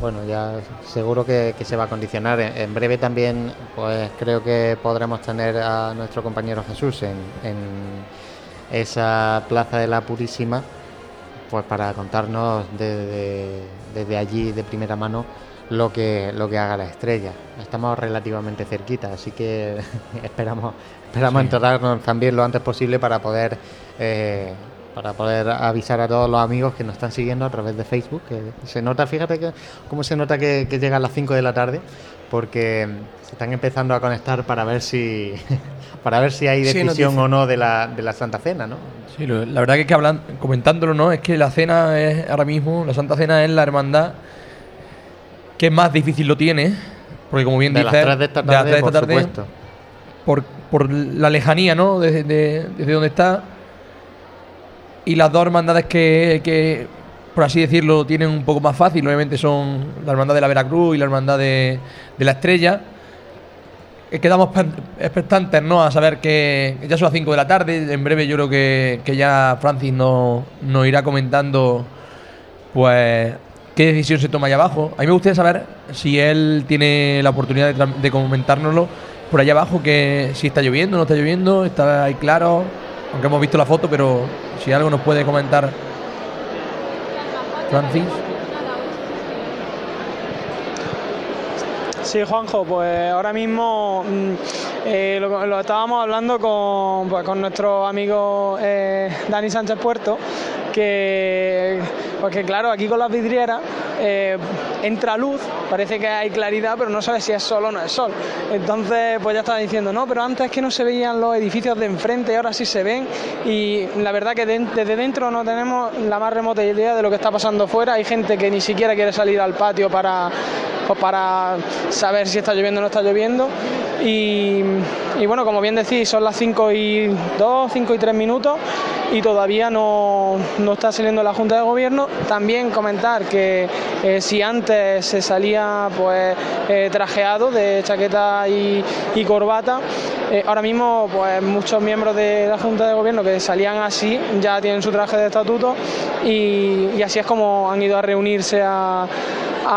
bueno, ya seguro que, que se va a condicionar. En, breve también, pues creo que podremos tener a nuestro compañero Jesús en, en esa plaza de la Purísima, pues para contarnos desde, desde allí de primera mano lo que lo que haga la estrella. Estamos relativamente cerquita, así que esperamos esperamos Sí. enterarnos también lo antes posible para poder eh, para poder avisar a todos los amigos que nos están siguiendo a través de Facebook. Que se nota, fíjate que, cómo se nota que, que llega a las 5 de la tarde, porque se están empezando a conectar para ver si para ver si hay decisión o no de la, de la Santa Cena, ¿no? Sí, lo- la verdad que, es que hablan, comentándolo, ¿no? Es que la cena es ahora mismo, la Santa Cena es la hermandad que más difícil lo tiene. Porque como bien De las dices, 3 de esta de las tarde, tres de por esta tarde, supuesto. por, por la lejanía, ¿no? Desde, de- desde donde está. Y las dos hermandades que, por así decirlo, tienen un poco más fácil, obviamente son la hermandad de la Veracruz y la hermandad de, la Estrella. Eh, Quedamos expectantes, ¿no? A saber que ya son las 5 de la tarde. En breve yo creo que, que ya Francis nos, nos irá comentando, pues, qué decisión se toma allá abajo. A mí me gustaría saber si él tiene la oportunidad de, de comentárnoslo por allá abajo, que si está lloviendo, no está lloviendo, está ahí claro. Aunque hemos visto la foto, pero si algo nos puede comentar Francis. Sí, Juanjo, pues ahora mismo mm, eh, lo, estábamos hablando con, pues, con nuestro amigo eh, Dani Sánchez Puerto, que, pues claro, aquí con las vidrieras eh, entra luz, parece que hay claridad, pero no sabes si es sol o no es sol. Entonces, pues ya estaba diciendo, no, pero antes que no se veían los edificios de enfrente, ahora sí se ven, y la verdad que desde dentro no tenemos la más remota idea de lo que está pasando fuera. Hay gente que ni siquiera quiere salir al patio para pues para saber si está lloviendo o no está lloviendo. Y, bueno, como bien decís, son las 5 y 2, 5 y 3 minutos y todavía no, no está saliendo la Junta de Gobierno. También comentar que eh, si antes se salía pues eh, trajeado de chaqueta y, corbata, eh, ahora mismo pues muchos miembros de la Junta de Gobierno que salían así ya tienen su traje de estatuto y, así es como han ido a reunirse a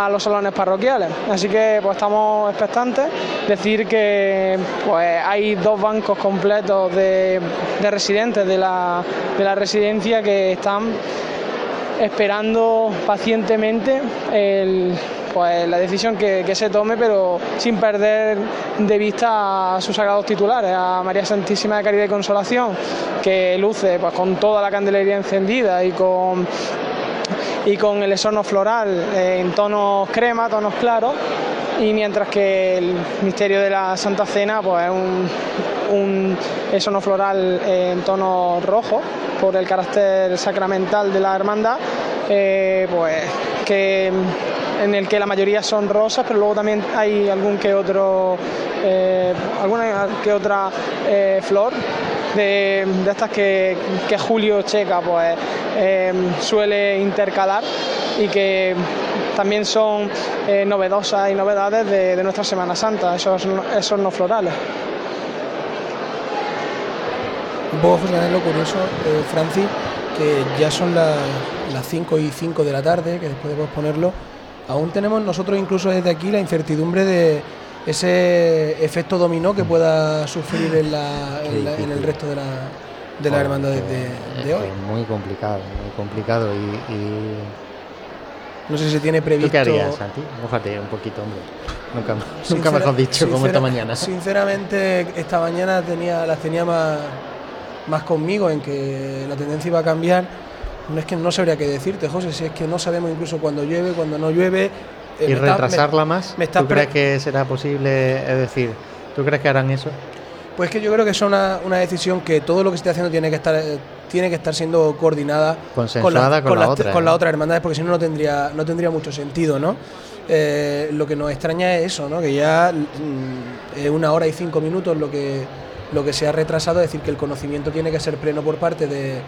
los salones parroquiales. Así que pues estamos expectantes. Decir que pues hay dos bancos completos de, de residentes de la, de la residencia que están esperando pacientemente pues, la decisión que, que se tome, pero sin perder de vista a sus sagrados titulares, a María Santísima de Caridad y Consolación, que luce pues, con toda la candelería encendida y con y con el esorno floral eh, en tonos crema, tonos claros, y mientras que el misterio de la Santa Cena pues es un, un esorno floral eh, en tono rojo por el carácter sacramental de la hermandad, eh, pues que en el que la mayoría son rosas, pero luego también hay algún que otro, alguna que otra flor de, estas que, que Julio Checa pues eh, suele intercalar y que también son eh, novedosas y novedades de, de nuestra Semana Santa, esos, esos no florales. Daniel, lo curioso, eh, Francis, que ya son la- las 5 y 5 de la tarde, que después de ponerlo, aún tenemos nosotros incluso desde aquí la incertidumbre de ese efecto dominó que pueda sufrir en, la- en la- en el resto de la, de las hermandades de, de hoy. Es muy complicado, muy complicado y... y... No sé si se tiene previsto... ¿Tú qué harías, Santi? Mójate un poquito, hombre. Nunca, nunca mejor dicho, como esta mañana. Sinceramente, esta mañana tenía, las tenía más, más conmigo en que la tendencia iba a cambiar. No es que no sabría qué decirte, José, si es que no sabemos incluso cuando llueve, cuando no llueve. Eh, ¿Y me está- me- retrasarla más? me ¿Tú crees que será posible? Es decir, ¿tú crees que harán eso? Pues que yo creo que es una, una decisión que todo lo que se esté haciendo tiene que estar eh, tiene que estar siendo coordinada Consensuada con la las- otra, con ¿eh? las otras hermandades, porque si no no tendría no tendría mucho sentido, ¿no? Eh, lo que nos extraña es eso, ¿no? Que ya mm, es una hora y cinco minutos lo que lo que se ha retrasado, es decir, que el conocimiento tiene que ser pleno por parte de,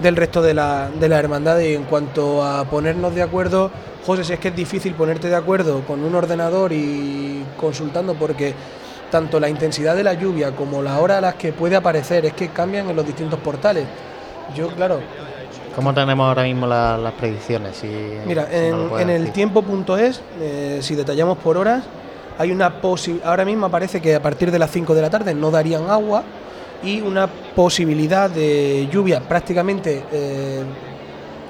del resto de la, de la hermandad y en cuanto a ponernos de acuerdo, José, si es que es difícil ponerte de acuerdo con un ordenador y consultando porque tanto la intensidad de la lluvia como la hora a las que puede aparecer es que cambian en los distintos portales. Yo, claro, ¿Cómo tenemos ahora mismo la- las predicciones? Si- Mira, si en, puedes en el tiempo.es, eh, si detallamos por horas, hay una posibilidad, ahora mismo aparece que a partir de las 5 de la tarde no darían agua y una posibilidad de lluvia prácticamente eh,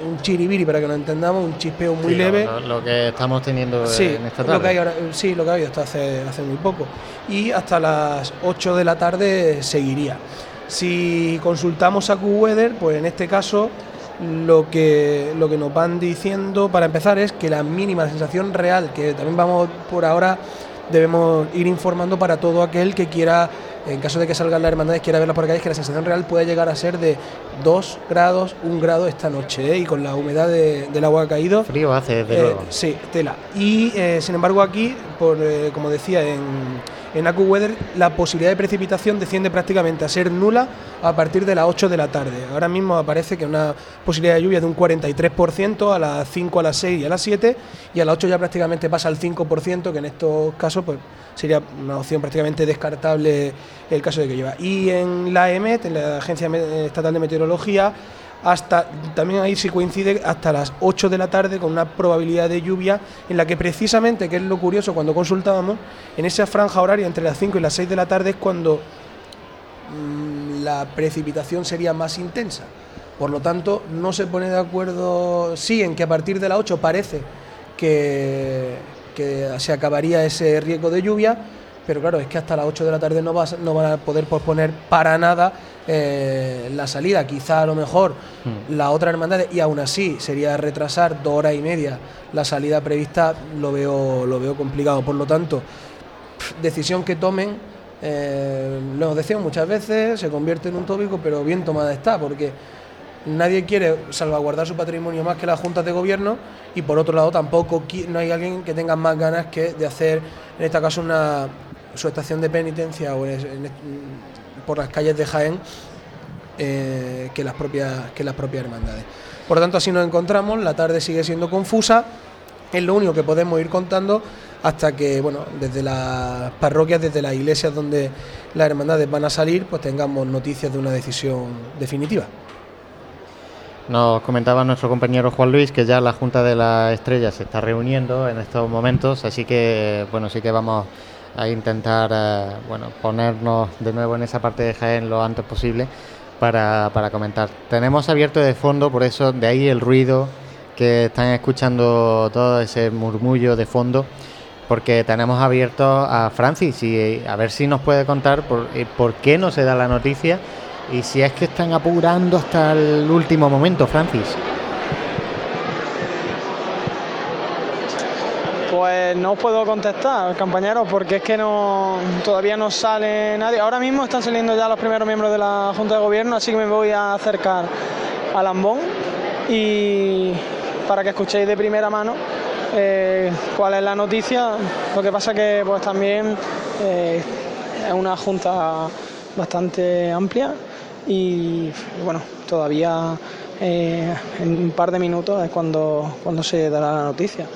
un chiribiri para que lo entendamos, un chispeo muy Sí, leve. Lo, lo que estamos teniendo Sí, en esta tarde. lo que hay ahora, sí, lo que ha habido hasta hace, hace muy poco. Y hasta las 8 de la tarde seguiría. Si consultamos a QWeather, pues en este caso lo que, lo que nos van diciendo para empezar es que la mínima sensación real, que también vamos por ahora, debemos ir informando para todo aquel que quiera, en caso de que salgan las hermandades, quiera verlas por acá, es que la sensación real puede llegar a ser de 2 grados, 1 grado esta noche, ¿eh? y con la humedad de- del agua caído. Frío hace, desde Eh, luego. Sí, tela. Y eh, sin embargo aquí, por, eh, como decía en, en AccuWeather, la posibilidad de precipitación desciende prácticamente a ser nula a partir de las 8 de la tarde. Ahora mismo aparece que una posibilidad de lluvia de un 43% a las 5, a las 6 y a las 7 y a las 8 ya prácticamente pasa al 5%, que en estos casos pues sería una opción prácticamente descartable el caso de que llueva. Y en la EMET, en la Agencia Estatal de Meteorología, hasta también ahí sí coincide hasta las 8 de la tarde con una probabilidad de lluvia en la que precisamente, que es lo curioso cuando consultábamos, en esa franja horaria entre las 5 y las 6 de la tarde es cuando mm, la precipitación sería más intensa. Por lo tanto, no se pone de acuerdo, sí, en que a partir de las 8 parece que, se acabaría ese riesgo de lluvia, pero claro, es que hasta las 8 de la tarde no, vas, no van a poder posponer para nada eh, la salida. Quizá a lo mejor la otra hermandad, y aún así sería retrasar dos horas y media la salida prevista, lo veo, lo veo complicado. Por lo tanto, decisión que tomen, eh, lo decimos muchas veces, se convierte en un tópico, pero bien tomada está, porque nadie quiere salvaguardar su patrimonio más que las juntas de gobierno y por otro lado tampoco no hay alguien que tenga más ganas que de hacer en este caso una su estación de penitencia o en- en- por las calles de Jaén eh, que las propias que las propias hermandades. Por tanto así nos encontramos, la tarde sigue siendo confusa, es lo único que podemos ir contando hasta que, bueno, desde las parroquias, desde las iglesias donde las hermandades van a salir, pues tengamos noticias de una decisión definitiva. Nos comentaba nuestro compañero Juan Luis que ya la Junta de la Estrella se está reuniendo en estos momentos, así que bueno, sí que vamos a intentar eh, bueno, ponernos de nuevo en esa parte de Jaén lo antes posible para, para comentar. Tenemos abierto de fondo, por eso de ahí el ruido que están escuchando todo ese murmullo de fondo, porque tenemos abierto a Francis y a ver si nos puede contar por, eh, por qué no se da la noticia y si es que están apurando hasta el último momento, Francis. Pues no puedo contestar, compañeros, porque es que no todavía no sale nadie. Ahora mismo están saliendo ya los primeros miembros de la Junta de Gobierno, así que me voy a acercar al Lambón y para que escuchéis de primera mano eh, cuál es la noticia. Lo que pasa que pues también eh, es una junta bastante amplia y bueno, todavía eh, en un par de minutos es cuando, cuando se dará la noticia.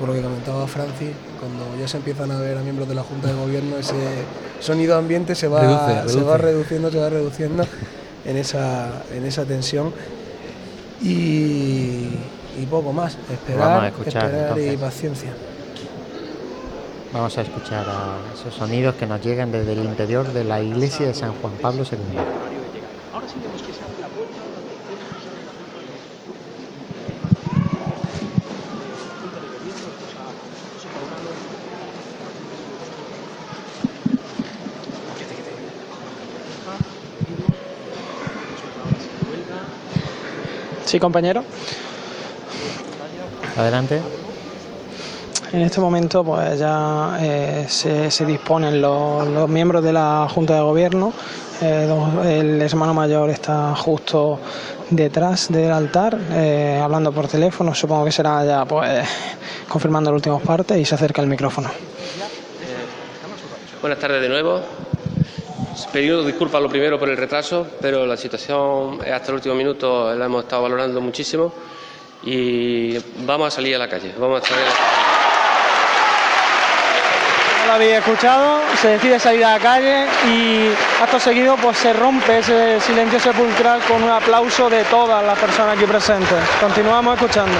Por lo que comentaba Francis, cuando ya se empiezan a ver a miembros de la Junta de Gobierno, ese sonido ambiente se va, Reduce, se va reduciendo, se va reduciendo en esa, en esa tensión. Y, y poco más, esperar, Vamos a escuchar, esperar y paciencia. Vamos a escuchar a esos sonidos que nos llegan desde el interior de la iglesia de San Juan Pablo II. Ahora sí vemos que se Sí, compañero. Adelante. En este momento pues ya eh, se, se disponen los, los miembros de la Junta de Gobierno. Eh, el hermano mayor está justo detrás del altar, eh, hablando por teléfono. Supongo que será ya pues confirmando las últimas partes y se acerca el micrófono. Buenas tardes de nuevo. Pedido disculpas lo primero por el retraso, pero la situación hasta el último minuto la hemos estado valorando muchísimo y vamos a salir a la calle. Vamos a salir a la calle. No lo habéis escuchado, se decide salir a la calle y acto seguido pues se rompe ese silencio sepulcral con un aplauso de todas las personas aquí presentes. Continuamos escuchando.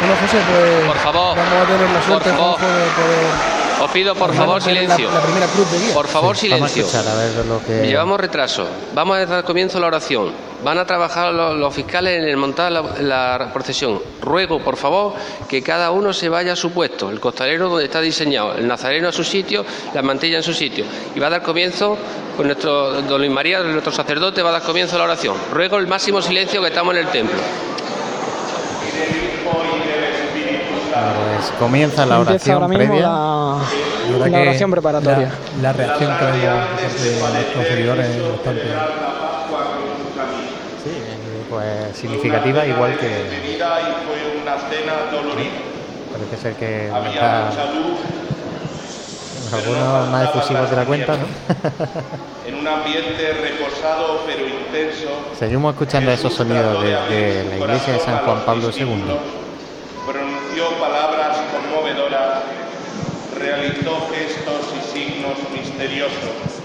Bueno, José, pues Por favor, vamos a tener la suerte, por favor. Juanjo, de poder Os pido por Vamos favor la- silencio. la primera cruz de guía. Por favor Sí, vamos a silencio. escuchar a ver lo que- Llevamos retraso. Vamos a dar comienzo a la oración. Van a trabajar los, los fiscales en el montar la, la procesión. Ruego, por favor, que cada uno se vaya a su puesto. El costalero donde está diseñado, el nazareno a su sitio, la mantilla en su sitio. Y va a dar comienzo con nuestro don Luis María, nuestro sacerdote, va a dar comienzo a la oración. Ruego el máximo silencio que estamos en el templo. Pues comienza la oración ahora mismo previa. la, oración preparatoria. La, la reacción que vemos de nuestros seguidores es bastante. Sí, pues significativa, igual que. Parece ser que está algunos más efusivos de la cuenta, ¿no? en un ambiente reposado pero intenso. Seguimos escuchando esos sonidos desde la iglesia de San Juan Pablo II. Pronunció palabras conmovedoras, realizó gestos y signos misteriosos,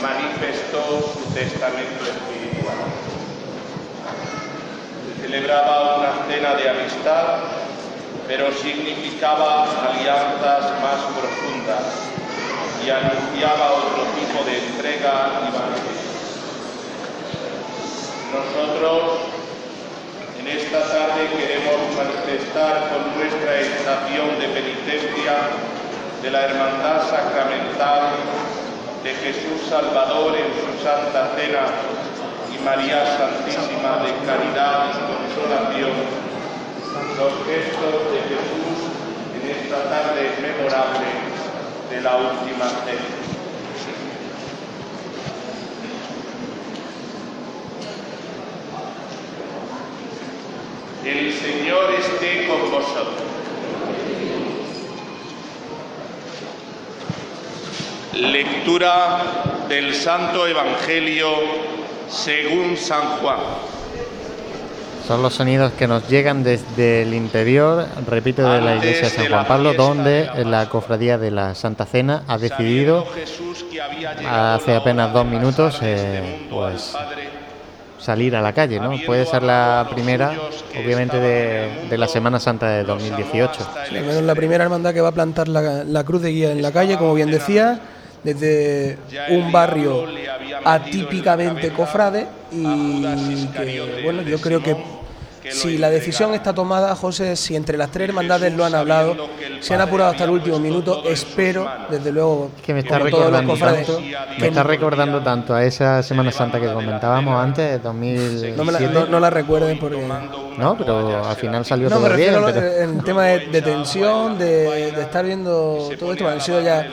manifestó su testamento espiritual. Celebraba una cena de amistad, pero significaba alianzas más profundas y anunciaba otro tipo de entrega y banquete. Nosotros en esta tarde queremos manifestar con nuestra estación de penitencia de la Hermandad Sacramental de Jesús Salvador en su Santa Cena y María Santísima de Caridad y Consolación, los gestos de Jesús en esta tarde memorable de la última cena. El Señor esté con vosotros. Lectura del Santo Evangelio según San Juan. Son los sonidos que nos llegan desde el interior, repito, de la iglesia de San Juan Pablo, donde la cofradía de la Santa Cena ha decidido hace apenas dos minutos eh, pues salir a la calle, ¿no? Puede ser la primera, obviamente, de, de la Semana Santa de 2018. Sí, la primera hermandad que va a plantar la, la cruz de guía en la calle, como bien decía, desde un barrio atípicamente cofrade y que, bueno, yo creo que si la decisión está tomada, José, si entre las tres hermandades lo han hablado, se han apurado hasta el último minuto, espero, desde luego, que me está como todos los recordando tanto, me está recordando tanto a esa Semana Santa que comentábamos antes, 2007. no, me la, no- no la recuerden porque... No, pero al final salió No, me todo bien. a lo- pero- en tema de, de tensión, de, de estar viendo todo esto. Han sido ya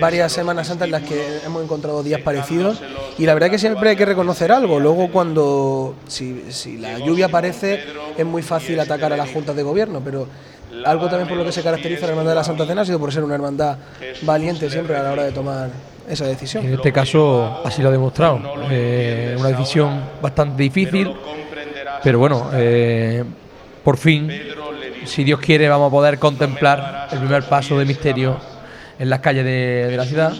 varias Semanas Santas en las que hemos encontrado días parecidos y la verdad que siempre hay que reconocer algo. Luego cuando, si, si la lluvia aparece, es muy fácil atacar a las juntas de gobierno, pero algo también por lo que se caracteriza la Hermandad de la Santa Cena ha sido por ser una hermandad valiente siempre a la hora de tomar esa decisión. En este caso así lo ha demostrado. Eh, una decisión bastante difícil, pero bueno, eh, por fin, si Dios quiere, vamos a poder contemplar el primer paso de misterio en las calles de, de la ciudad.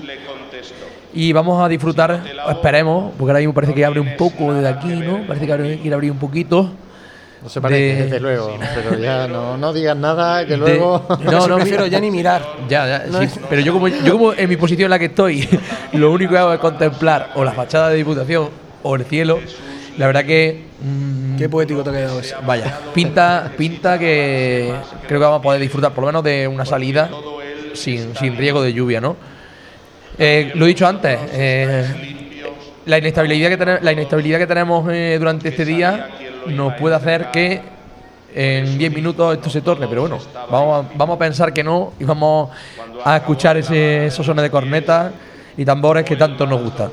Y vamos a disfrutar, esperemos, porque ahora mismo parece que abre un poco desde aquí, ¿no? Parece que abre- quiere abrir un poquito. No se parece, de- desde luego, pero ya no, no digas nada, que de- luego... no, no, prefiero ya ni mirar. Ya, ya, No sí, es- pero yo como, yo como en mi posición en la que estoy, lo único que hago es contemplar o la fachada de Diputación o el cielo. La verdad que mm, Qué poético te ha quedado eso. vaya, pinta, pinta que creo que vamos a poder disfrutar por lo menos de una salida sin, sin riesgo de lluvia, ¿no? Eh, lo he dicho antes, eh, la inestabilidad que la inestabilidad que tenemos eh, durante este día nos puede hacer que en 10 minutos esto se torne, pero bueno, vamos a, vamos a pensar que no y vamos a escuchar ese, esos sones de cornetas y tambores que tanto nos gustan.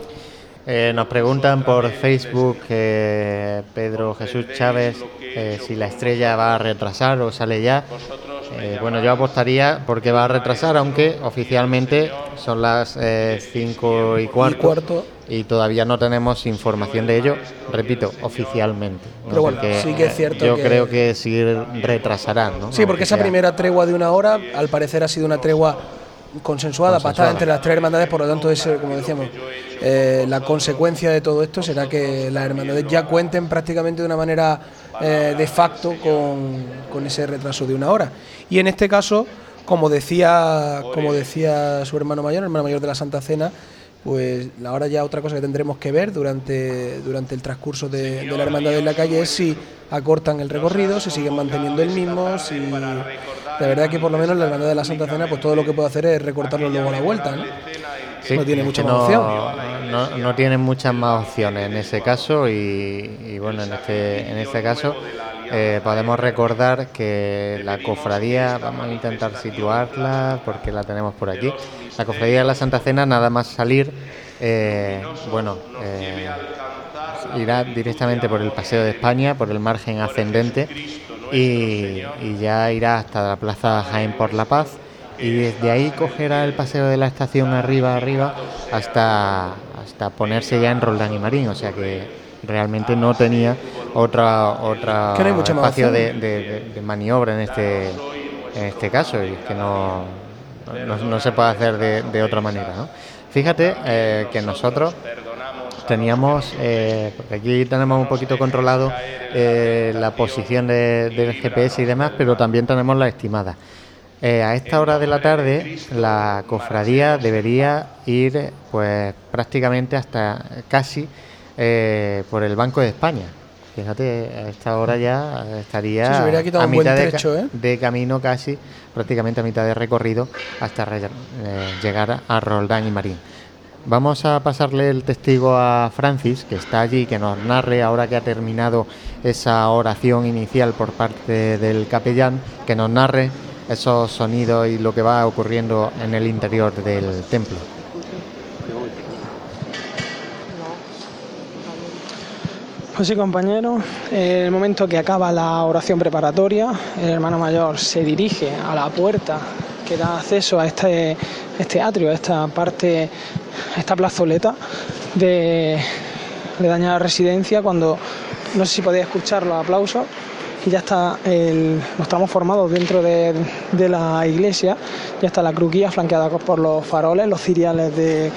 Eh, nos preguntan por Facebook eh, Pedro Jesús Chávez si la estrella va a retrasar o sale ya. Eh, bueno, yo apostaría porque va a retrasar, aunque oficialmente son las 5 y cuarto, cuarto. y todavía no tenemos información de ello, repito, oficialmente. ¿no? Pero bueno, Porque, sí que es cierto Yo que- creo que sí retrasarán, ¿no? Sí, porque esa primera tregua de una hora, al parecer ha sido una tregua consensuada, Consensuada. pactada entre las tres hermandades, por lo tanto, es, como decíamos, eh, la consecuencia de todo esto será que las hermandades ya cuenten prácticamente de una manera eh, de facto con, con ese retraso de una hora. Y en este caso, como decía, como decía su hermano mayor, el hermano mayor de la Santa Cena, pues la hora ya otra cosa que tendremos que ver durante, durante el transcurso de, de la hermandad en la calle es si acortan el recorrido, si siguen manteniendo el mismo, si la verdad que por lo menos la hermandad de la Santa Cena pues todo lo que puede hacer es recortarlo luego a la vuelta, ¿no? Sí, no tiene mucha más no, opción. No, no tienen muchas más opciones en ese caso y, y bueno, en este, en este caso eh, podemos recordar que la cofradía, vamos a intentar situarla porque la tenemos por aquí, la cofradía de la Santa Cena nada más salir, eh, bueno, eh, irá directamente por el Paseo de España, por el margen ascendente y, y ya irá hasta la Plaza Jaén por la Paz y desde ahí cogerá el paseo de la estación arriba arriba hasta hasta ponerse ya en Roldán y Marín, o sea que realmente no tenía otra otra Que no hay mucha más espacio de, maniobra en este en este caso y es que no no, no se puede hacer de, de otra manera, ¿no? Fíjate eh, que nosotros teníamos, eh, porque aquí tenemos un poquito controlado eh, la posición de- del GPS y demás, pero también tenemos la estimada. Eh, a esta hora de la tarde la cofradía debería ir pues prácticamente hasta casi eh, por el Banco de España. Fíjate, a esta hora ya estaría Sí, se a mitad de ca- trecho, ¿eh? de camino casi, prácticamente a mitad de recorrido, hasta re- eh, llegar a Roldán y Marín. Vamos a pasarle el testigo a Francis, que está allí, que nos narre, ahora que ha terminado esa oración inicial por parte del capellán, que nos narre esos sonidos y lo que va ocurriendo en el interior del templo. Pues sí, compañeros, en el momento que acaba la oración preparatoria, el hermano mayor se dirige a la puerta que da acceso a este, este atrio, a esta parte, esta plazoleta de, de dañada residencia, cuando no sé si podéis escuchar los aplausos, y ya está, el, estamos formados dentro de, de la iglesia, ya está la cruquía flanqueada por los faroles, los ciriales de,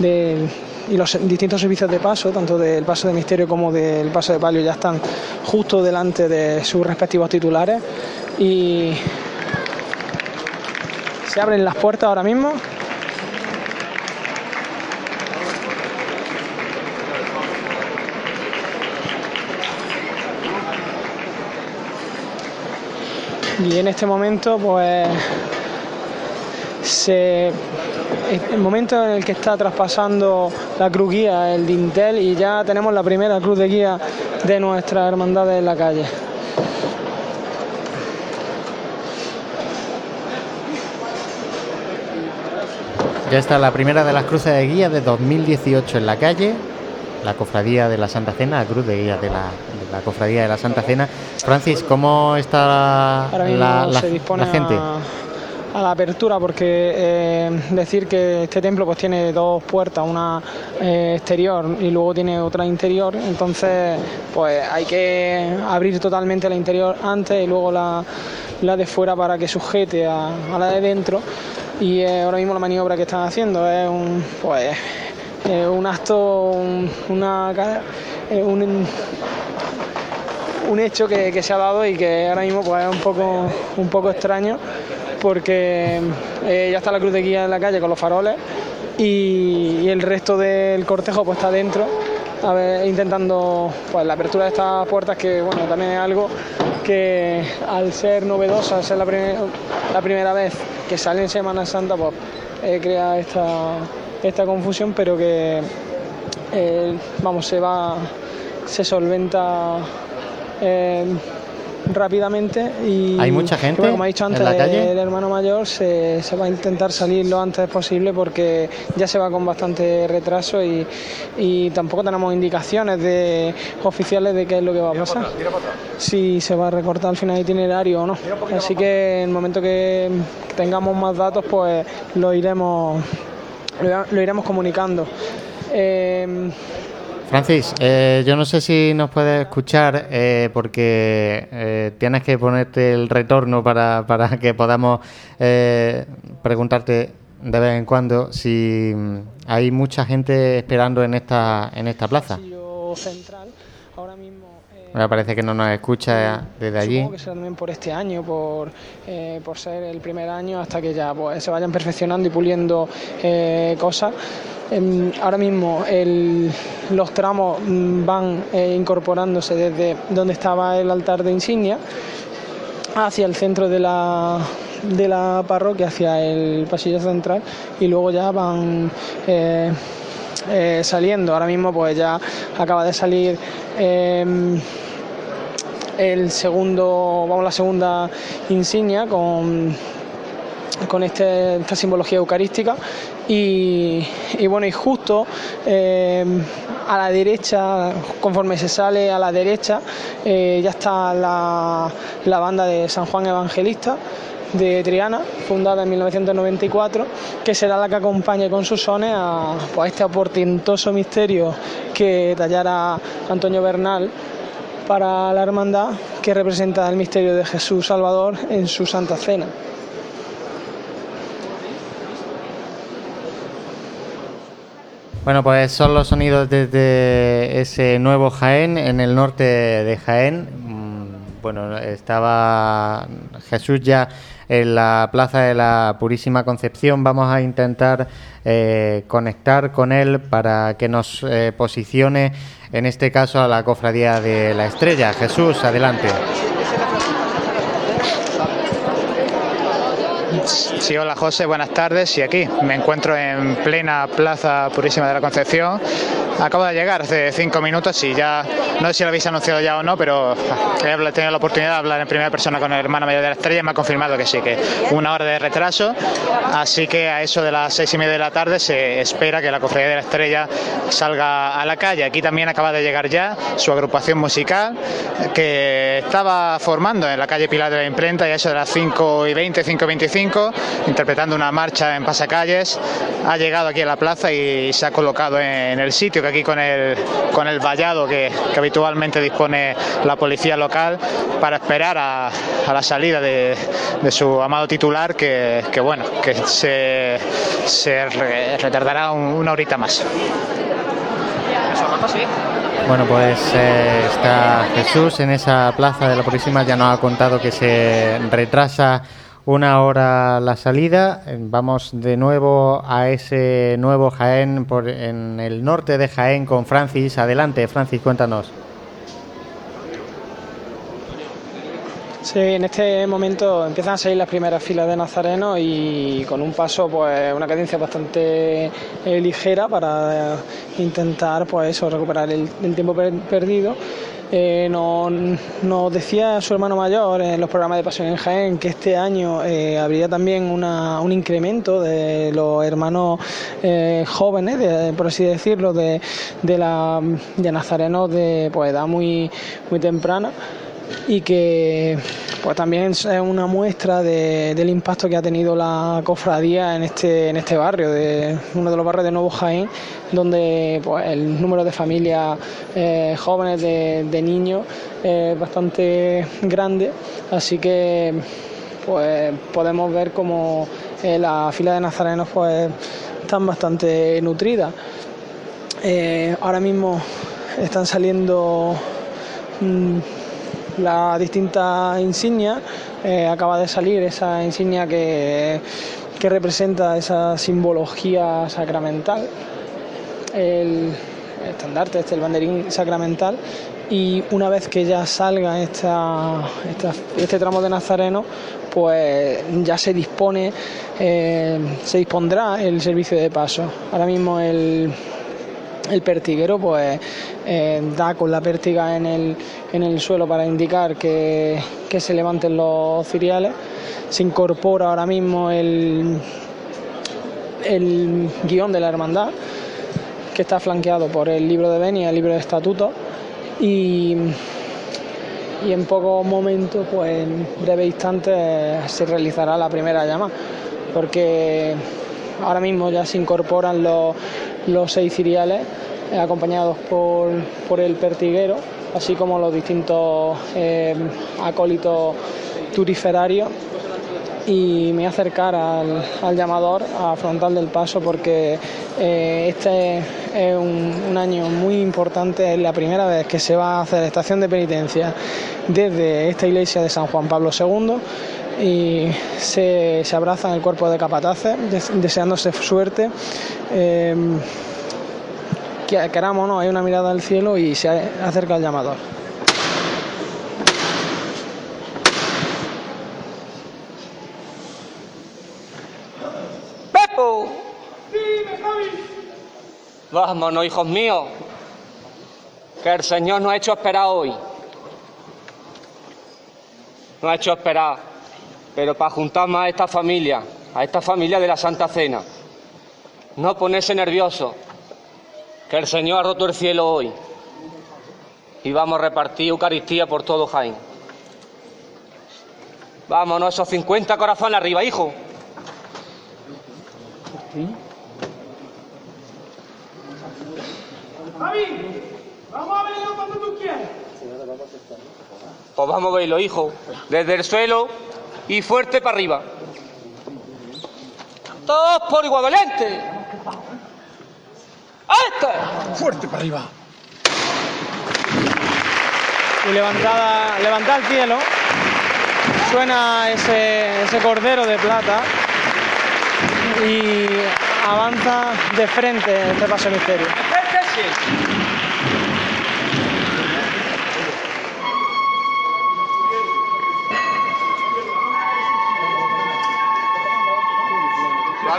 del- y los distintos servicios de paso, tanto del paso de misterio como del paso de palio, ya están justo delante de sus respectivos titulares y se abren las puertas ahora mismo. Y en este momento, pues, se, el momento en el que está traspasando la cruz guía, el dintel, y ya tenemos la primera cruz de guía de nuestra hermandad en la calle. Ya está la primera de las cruces de guía de 2018 en la calle, la cofradía de la Santa Cena, la cruz de guía de la, de la cofradía de la Santa Cena. Francis, ¿cómo está la, gente? A, a la apertura porque eh, decir que este templo pues tiene dos puertas, una eh, exterior y luego tiene otra interior, entonces pues hay que abrir totalmente la interior antes y luego la, la de fuera para que sujete a, la de dentro. Y eh, ahora mismo la maniobra que están haciendo es un pues un acto, un, una un, un hecho que, que se ha dado y que ahora mismo pues, es un poco, un poco extraño porque eh, ya está la cruz de guía en la calle con los faroles y, el resto del cortejo pues está dentro. Intentando pues, la apertura de estas puertas que bueno también es algo que al ser novedosa, al ser la, primer- la primera vez que sale en Semana Santa pues eh, crea esta, esta confusión pero que eh, vamos se va se solventa eh, rápidamente y ¿Hay mucha gente bueno, como ha dicho en antes la calle? el hermano mayor se, se va a intentar salir lo antes posible porque ya se va con bastante retraso y, y tampoco tenemos indicaciones de oficiales de qué es lo que va a pasar. si se va a recortar al final itinerario o no. Así que en el momento que tengamos más datos pues lo iremos lo, lo iremos comunicando. Eh, Francis, eh, yo no sé si nos puedes escuchar eh, porque eh, tienes que ponerte el retorno para, para que podamos eh, preguntarte de vez en cuando si hay mucha gente esperando en esta en esta plaza. Me parece que no nos escucha desde allí. Supongo que será también por este año, por, eh, por ser el primer año, hasta que ya pues, se vayan perfeccionando y puliendo eh, cosas. Em, ahora mismo el- los tramos mm, van eh, incorporándose desde donde estaba el altar de insignia hacia el centro de la, de la parroquia, hacia el pasillo central, y luego ya van eh, saliendo. Ahora mismo pues ya acaba de salir em, el segundo, vamos, la segunda insignia con, con este- esta simbología eucarística y, bueno, y justo eh, a la derecha, conforme se sale a la derecha, eh, ya está la, la banda de San Juan Evangelista de Triana, fundada en 1994, que será la que acompañe con sus sones a, pues, este portentoso misterio que tallara Antonio Bernal para la hermandad que representa el misterio de Jesús Salvador en su Santa Cena. Bueno, pues son los sonidos desde ese nuevo Jaén, en el norte de Jaén. Mm, Bueno, estaba Jesús ya en la Plaza de la Purísima Concepción. Vamos a intentar eh, conectar con él para que nos eh, posicione, en este caso, a la Cofradía de la Estrella. Jesús, adelante. Sí, hola José, buenas tardes. Y aquí me encuentro en plena Plaza Purísima de la Concepción. Acabo de llegar hace cinco minutos y ya, no sé si lo habéis anunciado ya o no, pero he habla- tenido la oportunidad de hablar en primera persona con el hermano mayor de la estrella y me ha confirmado que sí, que una hora de retraso. Así que a eso de las seis y media de la tarde se espera que la cofradía de la estrella salga a la calle. Aquí también acaba de llegar ya su agrupación musical que estaba formando en la calle Pilar de la Imprenta y a eso de las 5 y 20, 5 y 25, interpretando una marcha en pasacalles. Ha llegado aquí a la plaza y se ha colocado en el sitio que aquí con el, con el vallado que, habitualmente dispone la policía local para esperar a, la salida de, su amado titular que, bueno, que se, se re- retardará un- una horita más. Bueno, pues eh, está Jesús en esa plaza de la Purísima. Ya nos ha contado que se retrasa una hora la salida. Vamos de nuevo a ese nuevo Jaén por, en el norte de Jaén con Francis. Adelante, Francis, cuéntanos. Sí, en este momento empiezan a salir las primeras filas de nazarenos y con un paso, pues una cadencia bastante eh, ligera para intentar, pues eso, recuperar el, tiempo per- perdido. Eh, nos, decía su hermano mayor en los programas de Pasión en Jaén que este año eh, habría también una- un incremento de los hermanos jóvenes, de- por así decirlo, de, de, de nazarenos de pues, edad muy, muy temprana y que pues también es una muestra de- del impacto que ha tenido la cofradía en este en este barrio de uno de los barrios de Nuevo Jaén donde pues, el número de familias eh, jóvenes de, de niños es bastante grande. Así que pues podemos ver como eh, la fila de nazarenos pues están bastante nutridas. Eh, ahora mismo están saliendo mm, las distintas insignias. Eh, acaba de salir esa insignia que, que representa esa simbología sacramental, el estandarte, este, el banderín sacramental. Y una vez que ya salga esta, esta- este tramo de Nazareno, pues ya se dispone, eh, se dispondrá el servicio de paso. Ahora mismo el, el pertiguero pues eh, da con la pértiga en el, en el suelo para indicar que, que se levanten los ciriales. Se incorpora ahora mismo el, el guion de la hermandad, que está flanqueado por el libro de venia, el libro de estatutos, y, y en pocos momentos, pues en breve instante, se realizará la primera llama, porque ahora mismo ya se incorporan los, los seis ciriales eh, acompañados por, por, el pertiguero, así como los distintos eh, acólitos turiferarios. Y me acercar al, al, llamador, a frontal del paso, porque eh, este es un, un, año muy importante, es la primera vez que se va a hacer estación de penitencia desde esta iglesia de San Juan Pablo II y se, se abrazan el cuerpo de capataces, deseándose suerte. Eh, queramos no, hay una mirada al cielo y se acerca el llamador. ¡Pepo! Vámonos, hijos míos, que el Señor nos ha hecho esperar hoy. Nos ha hecho esperar, pero para juntar más a esta familia, a esta familia de la Santa Cena. No ponerse nervioso, que el Señor ha roto el cielo hoy y vamos a repartir Eucaristía por todo Jaén. Vámonos, esos 50 corazones arriba, hijo. Javi, vamos a verlo cuando tú quieras. Pues vamos a verlo, hijo. Desde el suelo y fuerte para arriba. Todos por igual valiente. ¡Este! Fuerte para arriba. Y levantada, levantada al cielo, suena ese, ese cordero de plata y avanza de frente este paso misterio.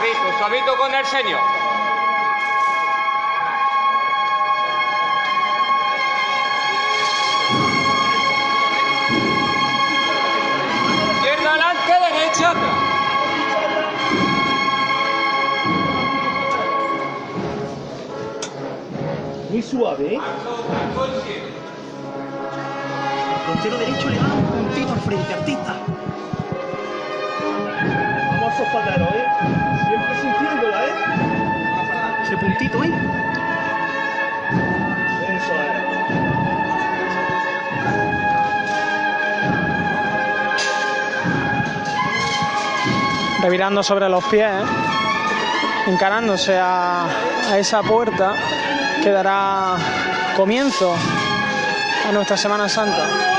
Suavito, suavito con el Señor. Izquierda adelante, derecha atrás. Muy suave. El frontero derecho le da un puntito al frente, artista. Vamos a sofatarlo, ¿eh? Puntito, es. revirando sobre los pies, ¿eh? encarándose a, esa puerta que dará comienzo a nuestra Semana Santa.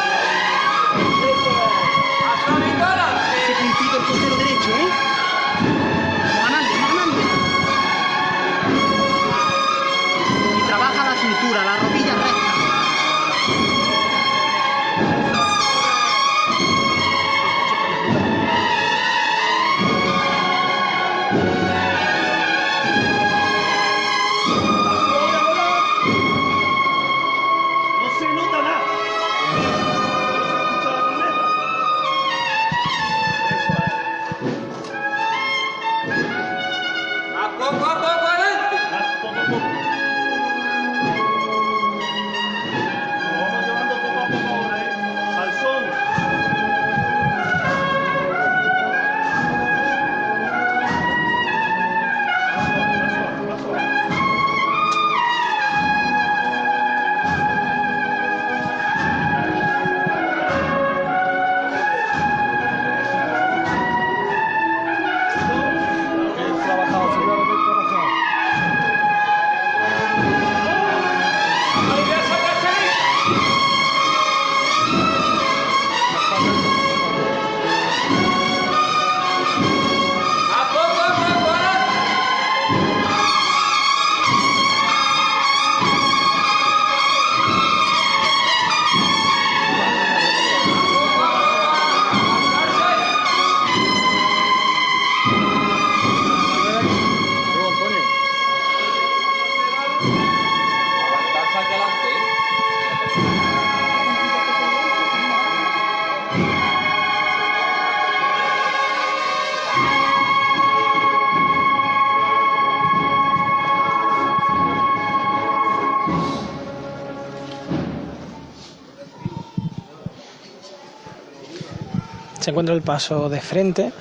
Encuentra el paso de frente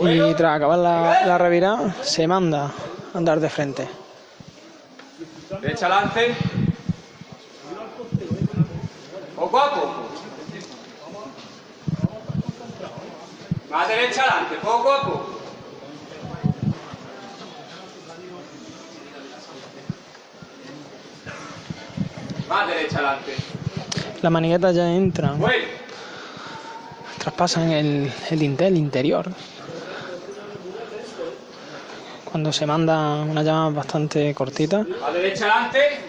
y tras acabar la, la revirada se manda a andar de frente. Derecha adelante. Poco a poco. Más derecha adelante, poco a poco. Más derecha adelante. Las maniguetas ya entran, Bueno, traspasan el, el dintel interior. Cuando se manda una llama bastante cortita. a derecha adelante.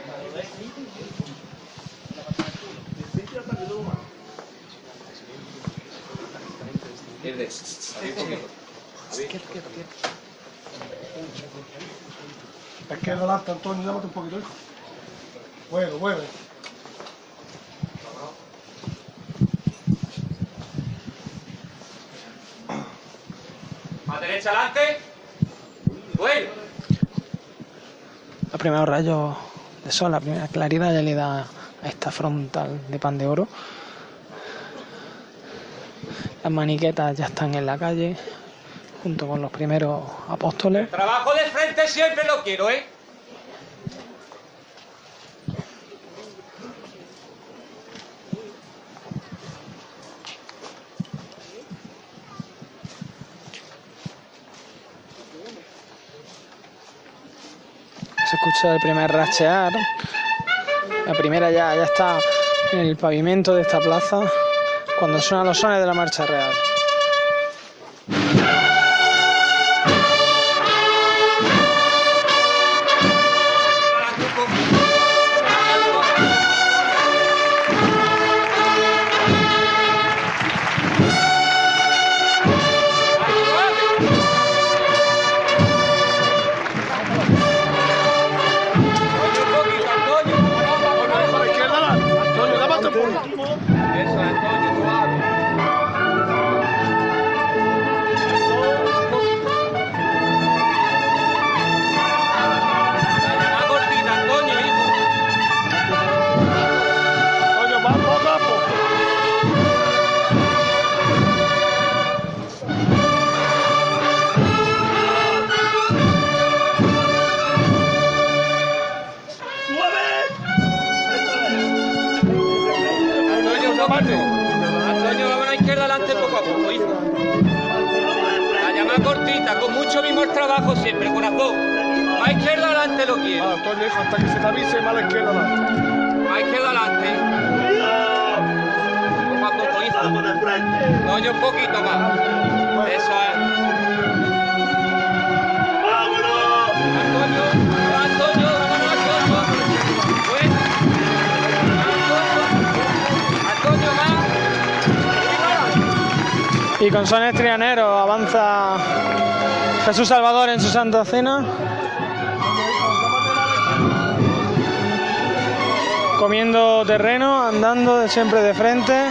Que adelante, Antonio, llámate un poquito, hijo. Bueno, bueno. A derecha adelante. Bueno. Los primeros rayos de sol, la primera claridad ya le da a esta frontal de pan de oro. Las maniquetas ya están en la calle, junto con los primeros apóstoles. Trabajo de frente siempre lo quiero, ¿eh? Se escucha el primer rachear. La primera ya, ya está en el pavimento de esta plaza cuando suenan los sones de la marcha real. Jesús Salvador en su Santa Cena. Comiendo terreno, andando siempre de frente.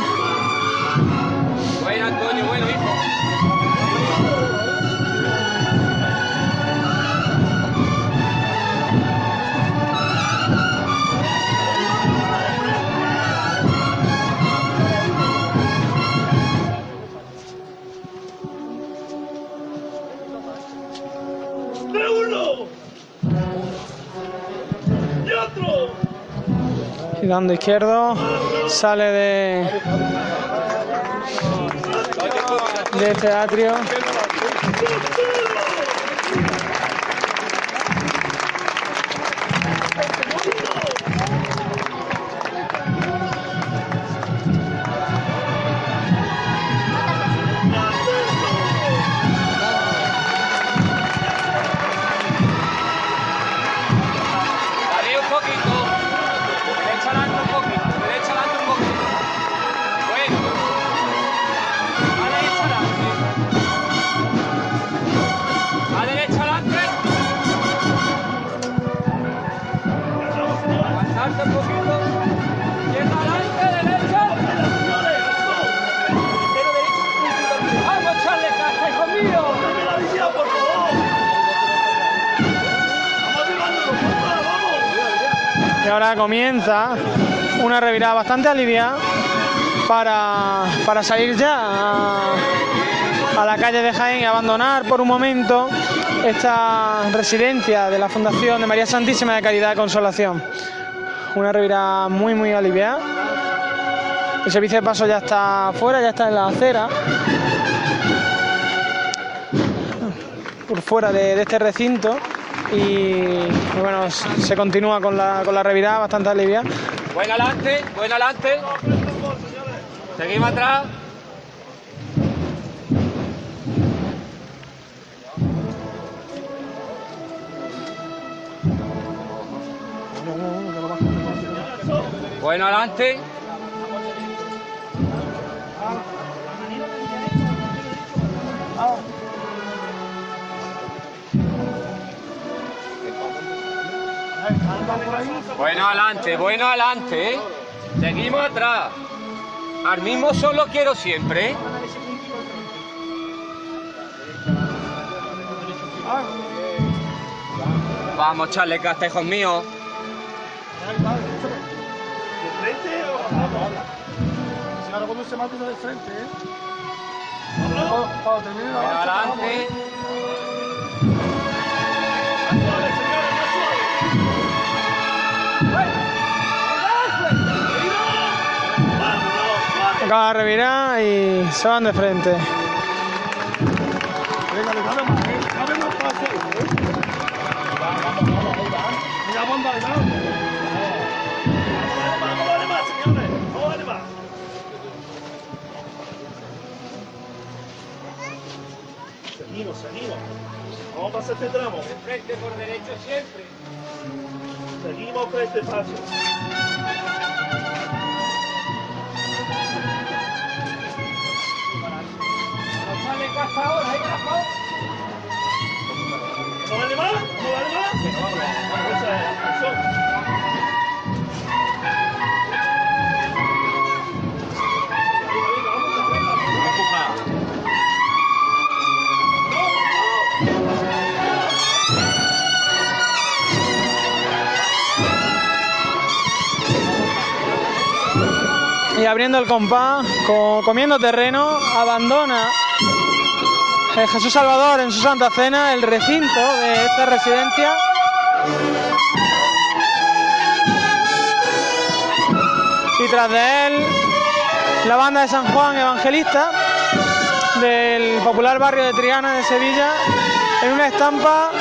Girando izquierdo, sale de, de este atrio. Comienza una revirada bastante aliviada. para, para salir ya a, la calle de Jaén y abandonar por un momento esta residencia de la Fundación de María Santísima de Caridad y Consolación. Una revirada muy, muy aliviada. El servicio de paso ya está fuera, ya está en la acera. Por fuera de, de este recinto. Y bueno, se continúa con la, con la revirada bastante aliviada. Buen adelante, buen adelante. Seguimos atrás. Bueno, adelante. Bueno, adelante, bueno, adelante. ¿eh? Seguimos atrás. Al mismo solo quiero siempre. ¿eh? Vamos, charle castejos míos. ¿De frente o? Si ahora cuando se mata de frente, ¿eh? Cuando, termine la marcha, adelante. Acaba de revirar y se van de frente. Venga, le dame más, ¿eh? Seguimos, seguimos. Vamos a pasar este tramo. De frente por derecho siempre. Seguimos con este paso. Y abriendo el compás, co- comiendo terreno, abandona Jesús Salvador en su Santa Cena el recinto de esta residencia. Y tras de él, la banda de San Juan Evangelista del popular barrio de Triana de Sevilla en una estampa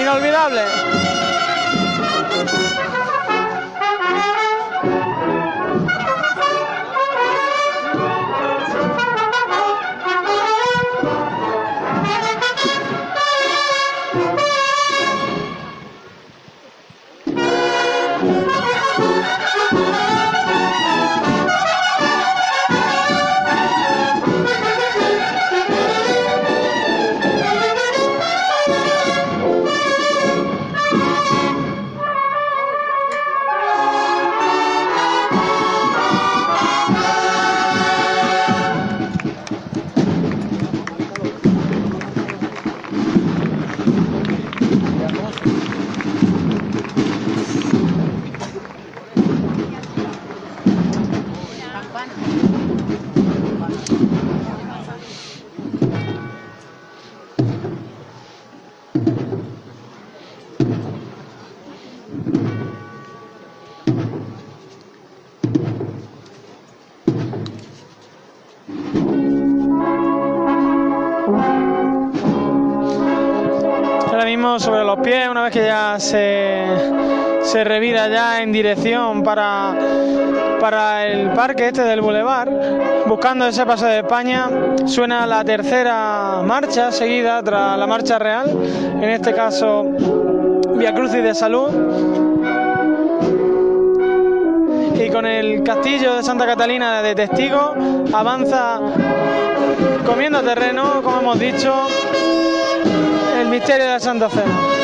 inolvidable. Sobre los pies, una vez que ya se, se revira ya en dirección para, para el parque este del Boulevard, buscando ese paso de España, suena la tercera marcha seguida tras la marcha real, en este caso Via Crucis de Salud. Y con el castillo de Santa Catalina de testigo avanza comiendo terreno, como hemos dicho, el misterio de la Santa Cena.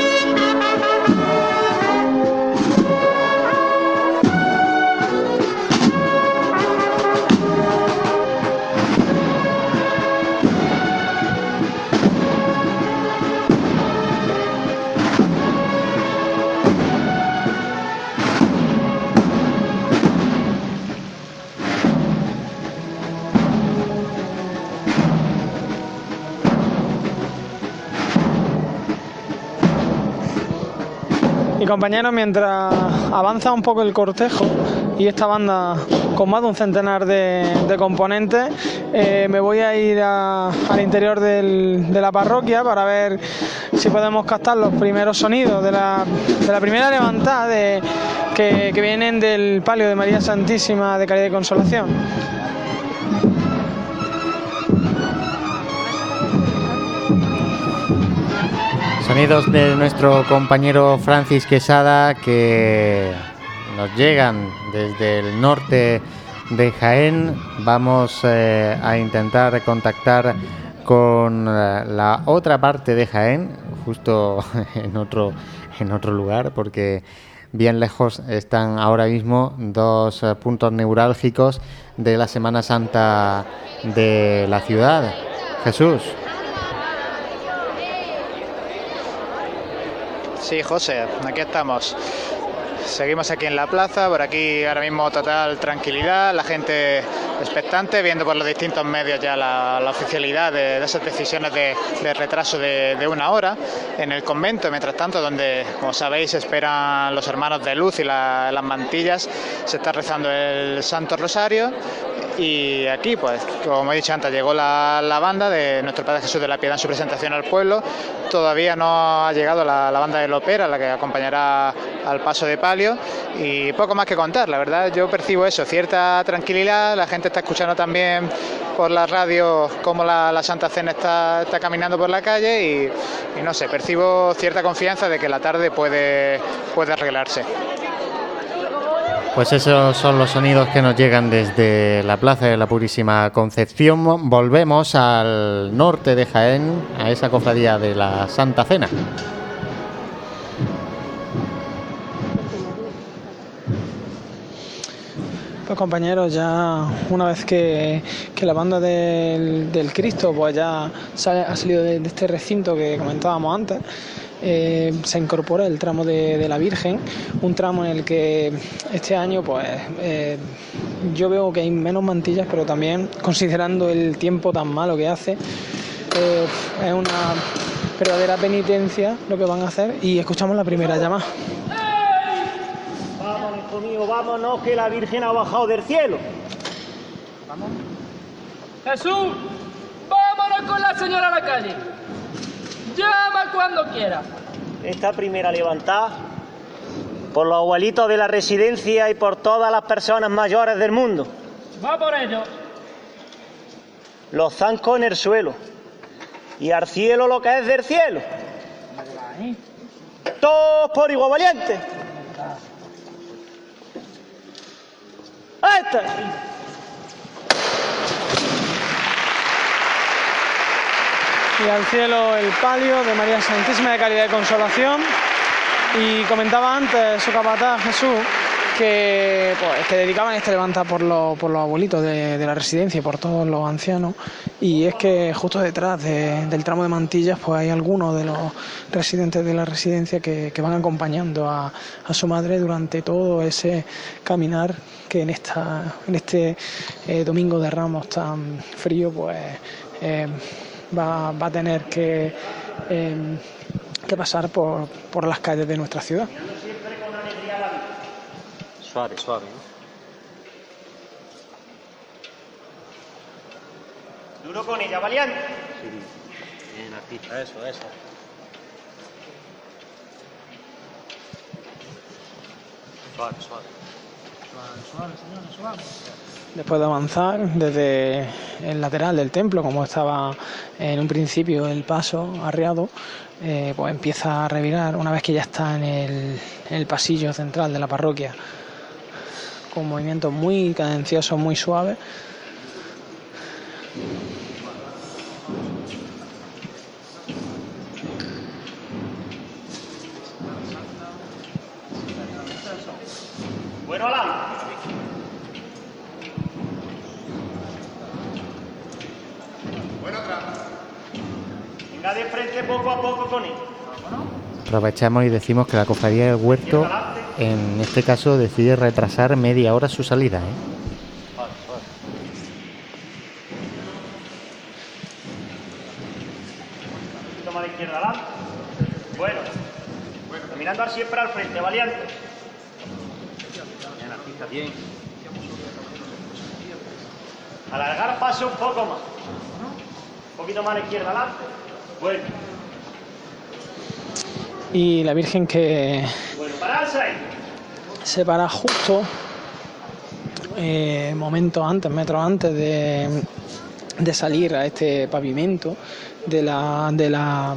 Compañeros, mientras avanza un poco el cortejo y esta banda con más de un centenar de, componentes, eh, me voy a ir al interior de la parroquia para ver si podemos captar los primeros sonidos de la, primera levantada que, que vienen del palio de María Santísima de Caridad y Consolación. Sonidos de nuestro compañero Francis Quesada que nos llegan desde el norte de Jaén. Vamos eh, a intentar contactar con eh, la otra parte de Jaén, justo en otro, en otro lugar, porque bien lejos están ahora mismo dos eh, puntos neurálgicos de la Semana Santa de la ciudad. Jesús. Sí, José, aquí estamos. Seguimos aquí en la plaza, por aquí ahora mismo total tranquilidad, la gente expectante, viendo por los distintos medios ya la, oficialidad de, esas decisiones de, retraso de, una hora. En el convento, mientras tanto, donde, como sabéis, esperan los hermanos de luz y las mantillas, se está rezando el Santo Rosario y aquí, pues, como he dicho antes, llegó la, banda de nuestro Padre Jesús de la Piedad en su presentación al pueblo. Todavía no ha llegado la, banda de Lopera, la que acompañará al paso de palio. Y poco más que contar, la verdad, yo percibo eso, cierta tranquilidad. La gente está escuchando también por la radio cómo la, Santa Cena está, caminando por la calle y, y, no sé, percibo cierta confianza de que la tarde puede, puede arreglarse. Pues esos son los sonidos que nos llegan desde la Plaza de la Purísima Concepción. Volvemos al norte de Jaén, a esa cofradía de la Santa Cena. Compañeros, ya una vez que, la banda del, Cristo pues ya ha salido de este recinto que comentábamos antes, eh, se incorpora el tramo de, la Virgen, un tramo en el que este año pues eh, yo veo que hay menos mantillas, pero también considerando el tiempo tan malo que hace, eh, es una verdadera penitencia lo que van a hacer y escuchamos la primera llamada. Vámonos, hijo mío, vámonos que la Virgen ha bajado del cielo. Vamos. Jesús, vámonos con la señora a la calle. Llama cuando quiera. Esta primera levantada por los abuelitos de la residencia y por todas las personas mayores del mundo. Va por ello. Los zancos en el suelo y al cielo lo que es del cielo. Todos por igual valiente. ¡Esta! y al cielo el palio de María Santísima de Caridad y Consolación. Y comentaba antes su capataz Jesús que, pues, que dedicaban este levanta por, los, por los abuelitos de, la residencia y por todos los ancianos. Y es que justo detrás del tramo de mantillas pues hay algunos de los residentes de la residencia que, van acompañando a, su madre durante todo ese caminar que en, esta, en este eh, domingo de Ramos tan frío pues... Eh, va, a tener que, em, que pasar por, por, las calles de nuestra ciudad. Suave, suave. Duro con ella, valiente. Sí, bien artista, eso, eso. Suave, suave. Suave, suave, señora, suave después de avanzar desde el lateral del templo, como estaba en un principio el paso arriado, eh, pues empieza a revirar una vez que ya está en el, en el pasillo central de la parroquia, con movimientos muy cadenciosos, muy suaves. Bueno, Alan. de frente poco a poco con él. Aprovechamos y decimos que la cofradía del huerto, en este caso, decide retrasar media hora su salida. ¿eh? Toma de izquierda adelante. Bueno, Mirando siempre al frente, valiente. Bien. Alargar paso un poco más. Un poquito más a la izquierda, adelante. Bueno. Y la Virgen que se para justo eh, momentos antes, metros antes de, de salir a este pavimento de la, de la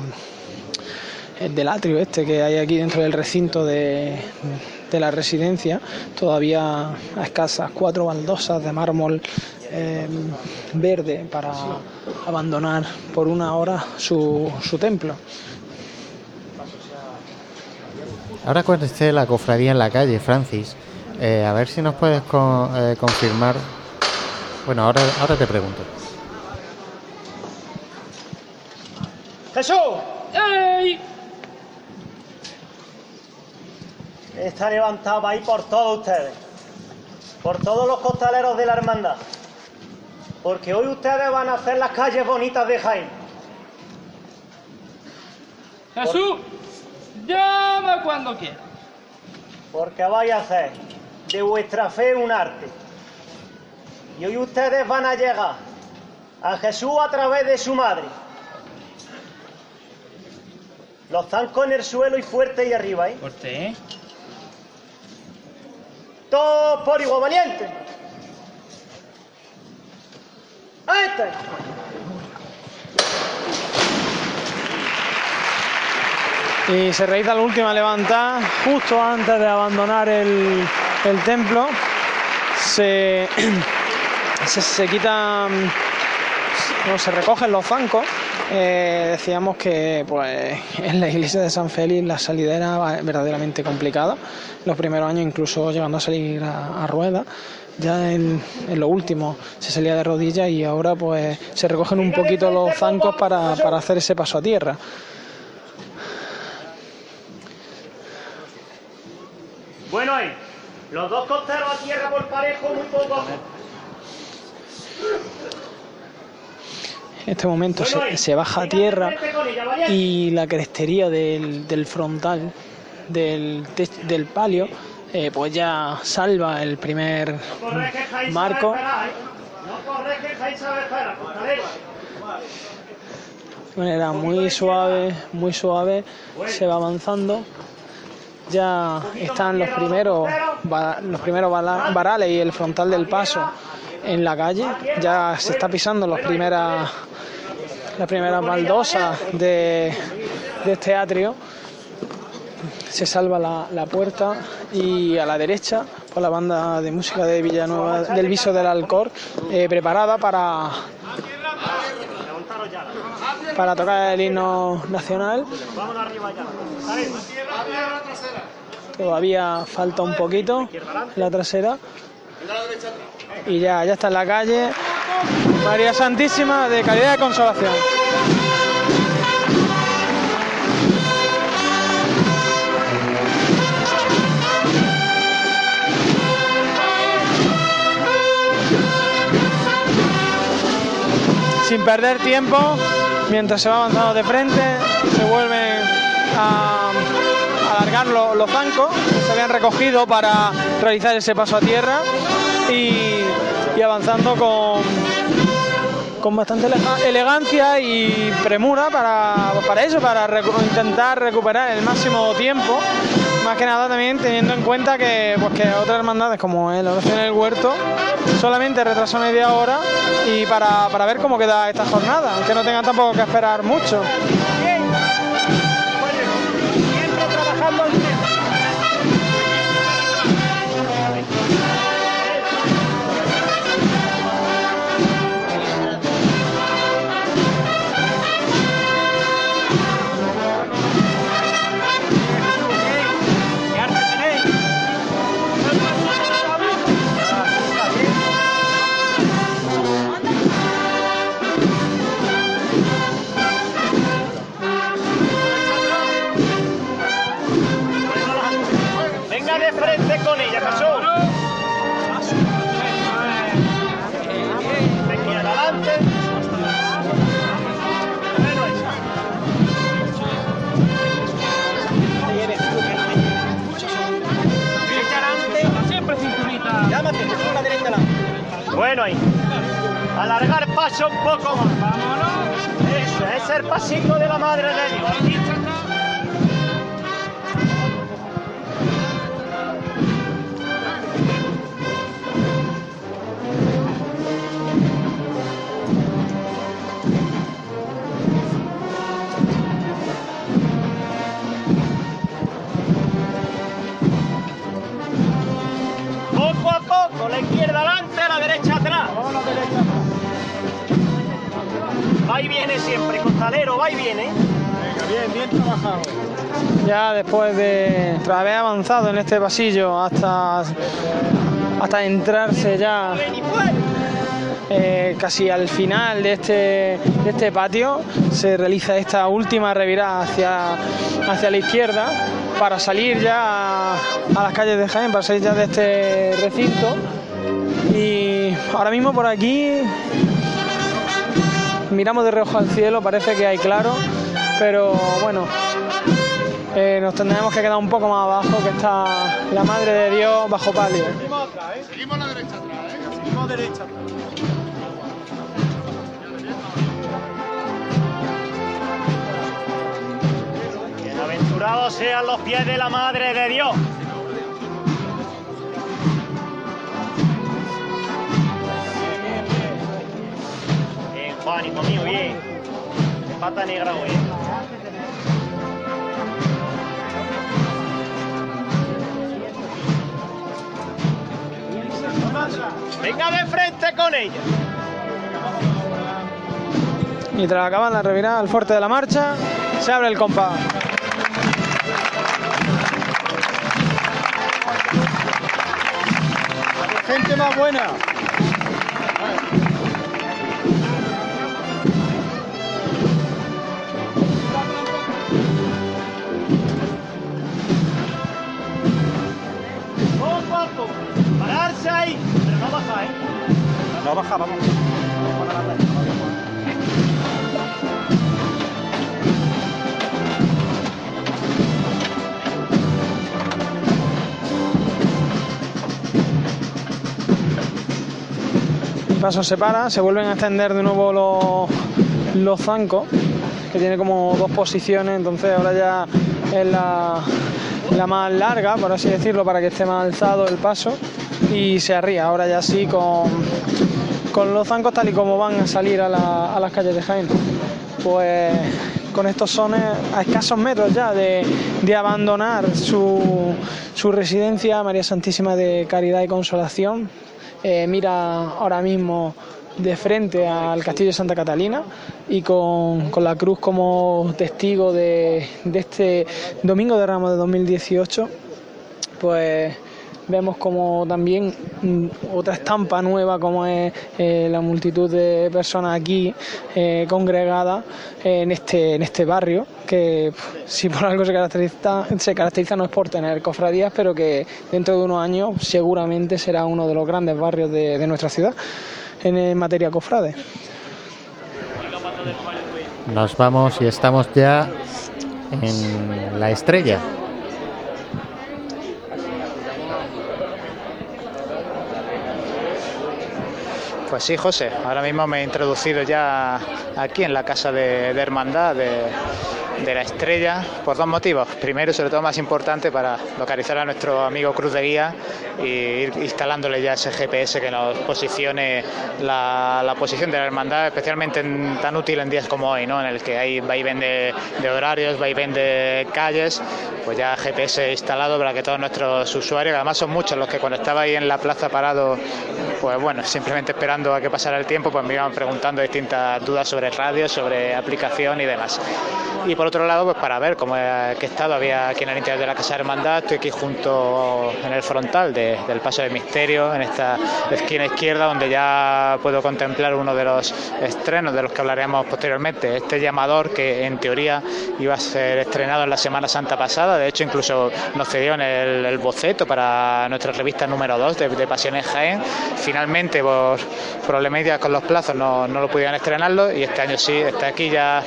del atrio este que hay aquí dentro del recinto de, de la residencia, todavía a escasas cuatro baldosas de mármol eh, verde para abandonar por una hora su, su templo. Ahora cuando esté la cofradía en la calle, Francis, eh, a ver si nos puedes con- eh, confirmar. Bueno, ahora, ahora te pregunto. ¡Jesús! Está levantado ahí por todos ustedes. Por todos los costaleros de la hermandad. Porque hoy ustedes van a hacer las calles bonitas de Jaén. Jesús, llama cuando quiera. Porque vais a hacer de vuestra fe un arte. Y hoy ustedes van a llegar a Jesús a través de su madre. Los zancos en el suelo y fuerte y arriba, ¿eh? Fuerte, ¿eh? Todos por igual valiente. Ahí Y se realiza la última levantada justo antes de abandonar el, el templo. Se, se, se quitan, no, se recogen los zancos. Eh, decíamos que pues, en la iglesia de San Félix la salida era verdaderamente complicada. Los primeros años incluso llegando a salir a, a ruedas. Ya en, en lo último se salía de rodillas y ahora pues se recogen un poquito los zancos para, para hacer ese paso a tierra. Bueno ahí. Los dos costeros a tierra por parejo, muy poco. En este momento se, se baja a tierra y la crestería del, del frontal del, palio eh, pues ya salva el primer marco. ¿eh? De manera muy suave, muy suave, se va avanzando. Ya están los primeros, los primeros varales y el frontal del paso en la calle. Ya se está pisando las primeras, las primeras baldosas de, de este atrio. Se salva la, la puerta y a la derecha por la banda de música de Villanueva del Viso del Alcor, eh, preparada para, para tocar el himno nacional. Todavía falta un poquito la trasera. Y ya, ya está en la calle. María Santísima de Caridad de Consolación. Sin perder tiempo, mientras se va avanzando de frente, se vuelven a alargar lo- los bancos que se habían recogido para realizar ese paso a tierra y avanzando con, con bastante elega- elegancia y premura para, para eso, para intentar recuperar el máximo tiempo. Más que nada también teniendo en cuenta que, pues, que otras hermandades como el Oración en el Huerto solamente retrasa media hora y para, para ver cómo queda esta jornada, aunque no tengan tampoco que esperar mucho. Menos ahí. Alargar paso un poco más. Eso, es el pasito de la madre de Dios. Va y viene siempre, costalero, va y viene. Venga, bien, bien trabajado. Ya después de tras haber avanzado en este pasillo hasta, hasta entrarse ya eh, casi al final de este, de este patio, se realiza esta última revirada hacia, hacia la izquierda para salir ya a, a las calles de Jaén, para salir ya de este recinto. Y ahora mismo por aquí miramos de reojo al cielo, parece que hay claro, pero bueno, eh, nos tendremos que quedar un poco más abajo, que está la Madre de Dios bajo palio. Seguimos a la derecha atrás, ¿eh? Seguimos derecha atrás. Bienaventurados sean los pies de la Madre de Dios. Hijo mío, bien. Pata negra hoy, ¿eh? Venga de frente con ella. Y tras acabar la revirada al fuerte de la marcha, se abre el compás. Gente más buena. No baja, vamos. El paso se para, se vuelven a extender de nuevo los, los zancos, que tiene como dos posiciones, entonces ahora ya es la, la más larga, por así decirlo, para que esté más alzado el paso y se arría. Ahora ya sí con, con los zancos tal y como van a salir a, la- las calles de Jaén. Pues con estos sones a escasos metros ya de, abandonar su, residencia, María Santísima de Caridad y Consolación, eh, mira ahora mismo de frente al Castillo de Santa Catalina y con, con la cruz como testigo de, de este Domingo de Ramos de 2018, pues vemos como también mm, otra estampa nueva como es eh, la multitud de personas aquí eh, congregadas en este en este barrio que si por algo se caracteriza se caracteriza no es por tener cofradías pero que dentro de unos años seguramente será uno de los grandes barrios de, nuestra ciudad en, eh, materia cofrade Nos vamos y estamos ya en la estrella. Pues sí, José, ahora mismo me he introducido ya aquí en la casa de, hermandad de, de la estrella por dos motivos. Primero, sobre todo más importante, para localizar a nuestro amigo Cruz de Guía y ir instalándole ya ese GPS que nos posicione la, posición de la hermandad, especialmente en- tan útil en días como hoy, ¿no? en el que hay vaivén de, de horarios, vaivén de calles, pues ya GPS instalado para que todos nuestros usuarios, además son muchos los que cuando estaba ahí en la plaza parado, pues bueno, simplemente esperando a que pasara el tiempo, pues me iban preguntando distintas dudas sobre radio, sobre aplicación y demás. Y por otro lado, pues para ver cómo qué estado había aquí en el interior de la Casa Hermandad, estoy aquí junto en el frontal de- del Paso del Misterio, en esta esquina izquierda, donde ya puedo contemplar uno de los estrenos de los que hablaremos posteriormente. Este llamador que en teoría iba a ser estrenado en la Semana Santa pasada, de hecho incluso nos cedió en el, el boceto para nuestra revista número 2 de, Pasiones Jaén. Finalmente, por problemas con los plazos, no, no lo pudieron estrenarlo y este año sí está aquí ya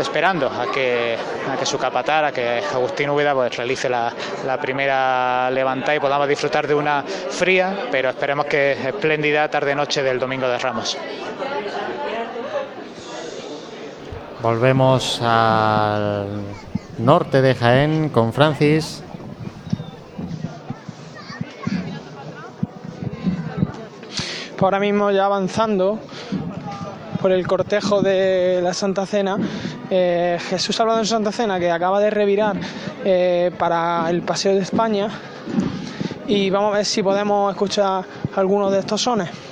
esperando que, a que su capataz, a que Agustín Úbeda pues, realice la, la primera levantada y podamos disfrutar de una fría, pero esperemos que espléndida tarde-noche del Domingo de Ramos. Volvemos al norte de Jaén con Francis. Pues ahora mismo ya avanzando por el cortejo de la Santa Cena, eh, Jesús Salvador de Santa Cena que acaba de revirar eh, para el Paseo de España y vamos a ver si podemos escuchar algunos de estos sones.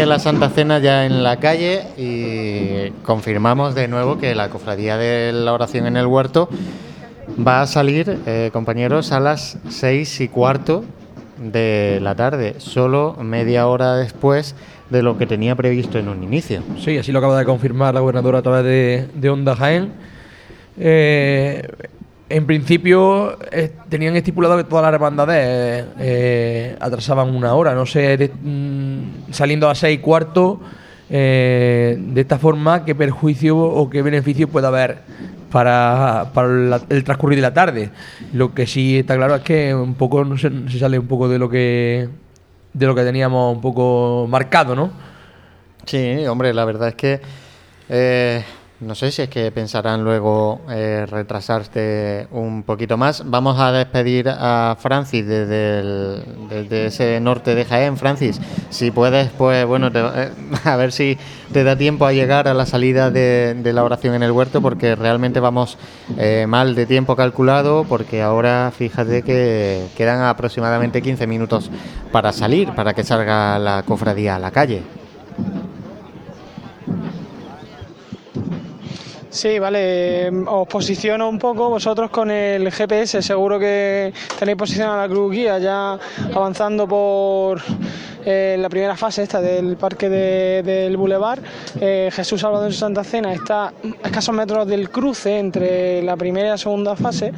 De la Santa Cena ya en la calle y confirmamos de nuevo que la cofradía de la oración en el huerto va a salir, eh, compañeros, a las seis y cuarto de la tarde, solo media hora después de lo que tenía previsto en un inicio. Sí, así lo acaba de confirmar la gobernadora a través de, de Onda Jaén. Eh, en principio eh, tenían estipulado que todas las hermandades eh, atrasaban una hora, no sé, mm, saliendo a seis y cuarto, eh, de esta forma, qué perjuicio o qué beneficio puede haber para, el transcurrir de la tarde. Lo que sí está claro es que un poco no se, se sale un poco de lo que de lo que teníamos un poco marcado, ¿no? Sí, hombre, la verdad es que eh, no sé si es que pensarán luego eh, retrasarse un poquito más. Vamos a despedir a Francis desde, ese norte de Jaén. Francis, si puedes, pues bueno, te- eh, a ver si te da tiempo a llegar a la salida de, de la oración en el huerto, porque realmente vamos eh, mal de tiempo calculado, porque ahora fíjate que quedan aproximadamente 15 minutos para salir, para que salga la cofradía a la calle. Sí, vale. eh, Os posiciono un poco vosotros con el GPS. Seguro que tenéis posicionada la cruz guía ya avanzando por eh, la primera fase esta del parque de- del Boulevard. Eh, Jesús Salvador de Santa Cena está a escasos metros del cruce entre la primera y la segunda fase,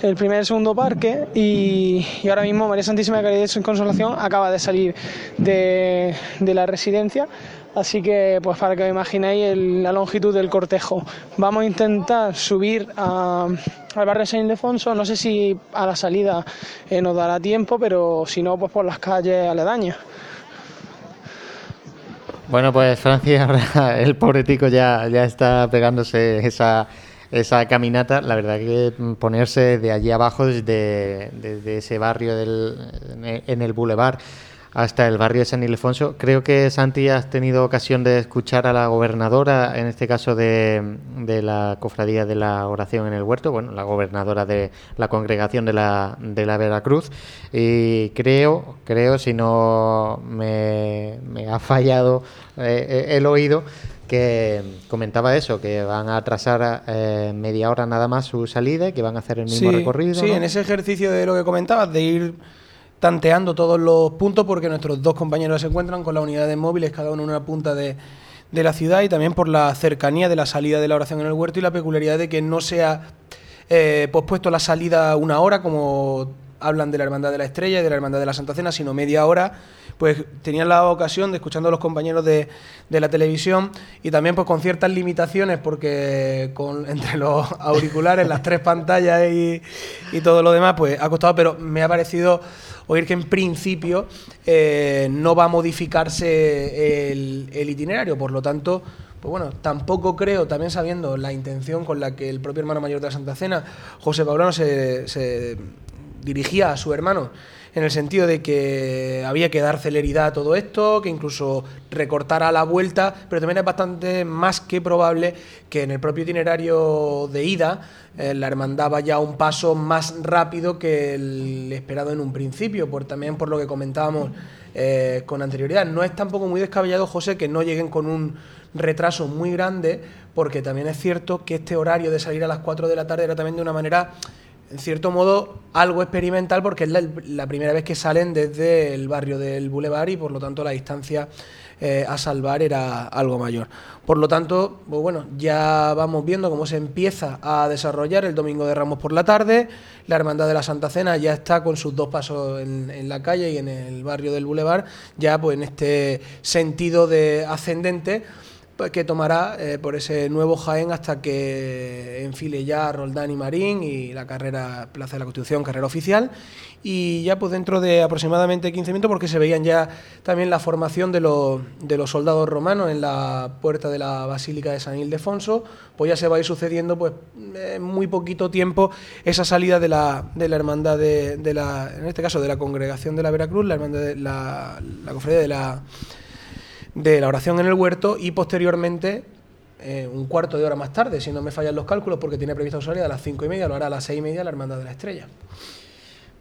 el primer y el segundo parque. Y, ahora mismo María Santísima de Caridad y Consolación acaba de salir de la residencia. Así que, pues para que os imaginéis el- la longitud del cortejo. Vamos a intentar subir a- al barrio San Ildefonso. No sé si a la salida eh, nos dará tiempo, pero si no, pues por las calles aledañas. Bueno, pues Francia, el pobre tico ya, ya está pegándose esa, esa caminata. La verdad que mm, ponerse de allí abajo, desde, desde ese barrio del, en el Boulevard hasta el barrio de San Ildefonso, creo que Santi has tenido ocasión de escuchar a la gobernadora, en este caso de, de la cofradía de la oración en el huerto, bueno, la gobernadora de la congregación de la, de la Veracruz, y creo, creo, si no me, me ha fallado eh, el oído, que comentaba eso, que van a atrasar eh, media hora nada más su salida y que van a hacer el mismo Sí, recorrido. Sí, ¿no? en ese ejercicio de lo que comentabas, de ir tanteando todos los puntos, porque nuestros dos compañeros se encuentran con las unidades móviles, cada uno en una punta de, de la ciudad, y también por la cercanía de la salida de la oración en el huerto y la peculiaridad de que no sea eh, pospuesto la salida una hora, como hablan de la Hermandad de la Estrella y de la Hermandad de la Santa Cena, sino media hora, pues tenían la ocasión de escuchando a los compañeros de, de la televisión y también pues con ciertas limitaciones porque con, entre los auriculares, las tres pantallas y, y todo lo demás, pues ha costado, pero me ha parecido oír que en principio eh, no va a modificarse el, el itinerario, por lo tanto pues bueno, tampoco creo, también sabiendo la intención con la que el propio hermano mayor de la Santa Cena, José Paulano, se, se dirigía a su hermano en el sentido de que había que dar celeridad a todo esto, que incluso recortara la vuelta, pero también es bastante más que probable que en el propio itinerario de ida eh, la hermandad vaya un paso más rápido que el esperado en un principio, por, también por lo que comentábamos eh, con anterioridad. No es tampoco muy descabellado, José, que no lleguen con un retraso muy grande, porque también es cierto que este horario de salir a las 4 de la tarde era también de una manera en cierto modo, algo experimental porque es la, primera vez que salen desde el barrio del Boulevard y por lo tanto la distancia eh, a salvar era algo mayor. Por lo tanto, pues bueno, ya vamos viendo cómo se empieza a desarrollar el Domingo de Ramos por la tarde. La Hermandad de la Santa Cena ya está con sus dos pasos en, en la calle y en el barrio del Boulevard, ya pues en este sentido de ascendente que tomará eh, por ese nuevo Jaén hasta que enfile ya Roldán y Marín y la carrera Plaza de la Constitución, carrera oficial. Y ya pues dentro de aproximadamente 15 minutos, porque se veían ya también la formación de los, de los soldados romanos en la puerta de la Basílica de San Ildefonso, pues ya se va a ir sucediendo pues en muy poquito tiempo esa salida de la, de la hermandad de, de la, en este caso de la congregación de la Veracruz, la hermandad de la, la cofradía de la de la oración en el huerto y posteriormente, eh, un cuarto de hora más tarde, si no me fallan los cálculos, porque tiene previsto salir a las cinco y media, lo hará a las seis y media la Hermandad de la Estrella.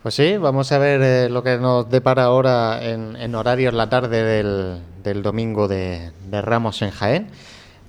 Pues sí, vamos a ver eh, lo que nos depara ahora en, en horario la tarde del, del domingo de, de, Ramos en Jaén.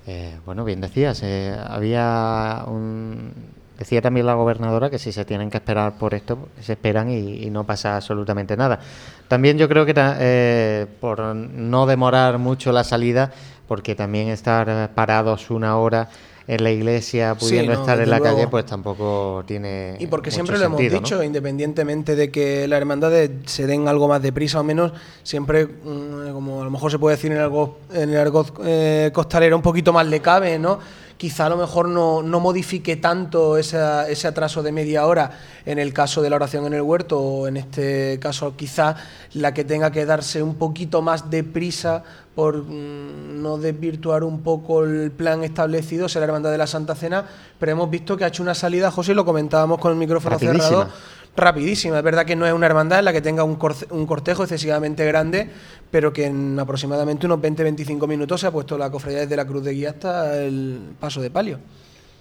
Eh, bueno, bien decías, había un, Decía también la gobernadora que si se tienen que esperar por esto, se esperan y, y no pasa absolutamente nada. También yo creo que eh, por no demorar mucho la salida, porque también estar parados una hora en la iglesia pudiendo Sí, no, estar en la luego. calle, pues tampoco tiene. Y porque mucho siempre lo hemos dicho, independientemente de que las hermandades se den algo más deprisa o menos, siempre, mm, como a lo mejor se puede decir en el argot, en el argot eh, costalero, un poquito más le cabe, ¿no? Quizá a lo mejor no, no modifique tanto esa- ese atraso de media hora en el caso de la oración en el huerto, o en este caso quizá la que tenga que darse un poquito más de prisa por mm, no desvirtuar un poco el plan establecido, será la Hermandad de la Santa Cena, pero hemos visto que ha hecho una salida, José, lo comentábamos con el micrófono cerrado, rapidísima. Es verdad que no es una hermandad en la que tenga un, corce- un cortejo excesivamente grande, pero que en aproximadamente unos 20-25 minutos se ha puesto la cofradía desde la Cruz de Guía hasta el paso de palio.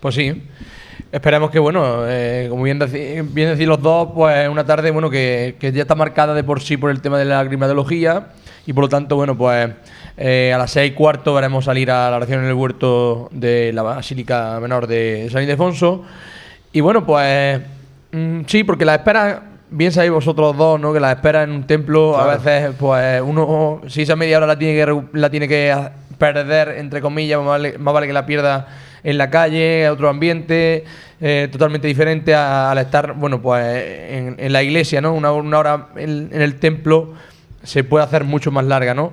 Pues sí. Esperemos que, bueno, eh, como bien, decís los dos, pues una tarde, bueno, que, que ya está marcada de por sí por el tema de la climatología y por lo tanto, bueno, pues eh, a las seis y cuarto veremos salir a la oración en el huerto de la Basílica Menor de San Ildefonso. Y bueno, pues mm, sí, porque la espera, bien sabéis vosotros dos, ¿no? Que la espera en un templo a veces, pues uno, si esa media hora la tiene que, la tiene que perder, entre comillas, más vale, más vale que la pierda en la calle, a otro ambiente, eh, totalmente diferente a- al estar, bueno, pues en, en la iglesia, ¿no? Una, una hora en, en el templo se puede hacer mucho más larga, ¿no?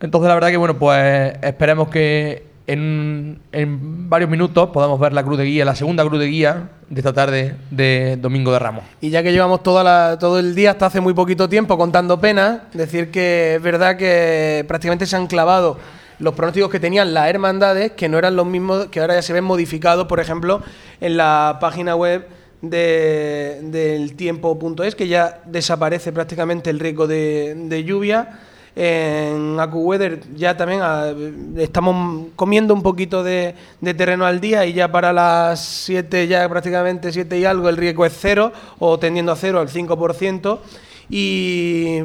Entonces, la verdad que, bueno, pues esperemos que en, en varios minutos podamos ver la cruz de guía, la segunda cruz de guía de esta tarde de Domingo de Ramos. Y ya que llevamos toda la- todo el día, hasta hace muy poquito tiempo, contando penas, decir que es verdad que prácticamente se han clavado los pronósticos que tenían las hermandades, que no eran los mismos, que ahora ya se ven modificados, por ejemplo, en la página web de, del tiempo.es, que ya desaparece prácticamente el riesgo de, de lluvia. En AcuWeather ya también ah, estamos comiendo un poquito de, de terreno al día y ya para las 7, ya prácticamente 7 y algo, el riesgo es cero o tendiendo a cero al 5%. Y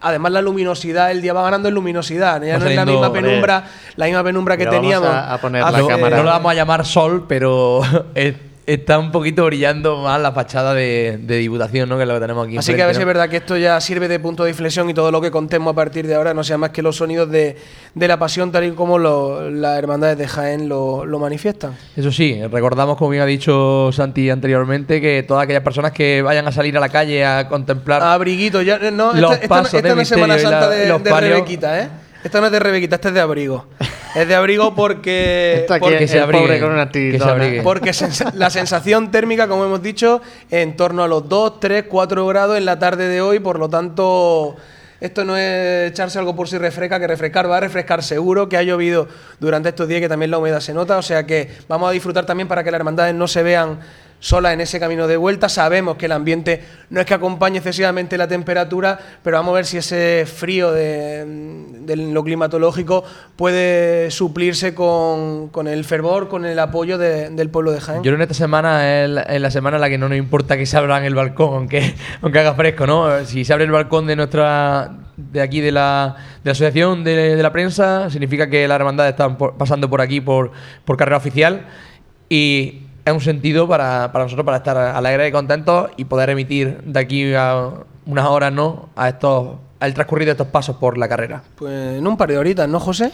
además la luminosidad, el día va ganando en luminosidad. Ya no es la misma penumbra, la misma penumbra que vamos teníamos. a- a poner hace- la cámara. No lo vamos a llamar sol, pero es, está un poquito brillando más la fachada de, de Diputación, ¿no? Que es lo que tenemos aquí. Así que a ver si es verdad que esto ya sirve de punto de inflexión y todo lo que contemos a partir de ahora no sea más que los sonidos de, de la pasión tal y como lo- las hermandades de Jaén lo, lo manifiestan. Eso sí, recordamos, como bien ha dicho Santi anteriormente, que todas aquellas personas que vayan a salir a la calle a contemplar Abriguito, ya no, los esta, esta- pasos esta de no es Semana la- de, de. Rebequita, ¿eh? Esta no es de Rebequita, esta es de abrigo. Es de abrigo porque. Aquí porque el pobre con una tiritona. Porque sens- la sensación térmica, como hemos dicho, en torno a los 2, 3, 4 grados en la tarde de hoy, por lo tanto. Esto no es echarse algo por si refresca, que refrescar va a refrescar seguro, que ha llovido durante estos días, que también la humedad se nota, o sea que vamos a disfrutar también para que las hermandades no se vean solas en ese camino de vuelta. Sabemos que el ambiente no es que acompañe excesivamente la temperatura, pero vamos a ver si ese frío de, lo climatológico puede suplirse con, con el fervor, con el apoyo de- del pueblo de Jaén. Yo creo que esta semana es la, la semana en la que no nos importa que se abran el balcón, aunque, aunque haga fresco, ¿no? Si se abre el balcón de nuestra de aquí de la, de la asociación de, la prensa, significa que las hermandades están por- pasando por aquí por, por carrera oficial y es un sentido para, para nosotros para estar alegres y contentos y poder emitir de aquí a unas horas, ¿no? A estos al transcurrir de estos pasos por la carrera. Pues en un par de horitas, ¿no, José?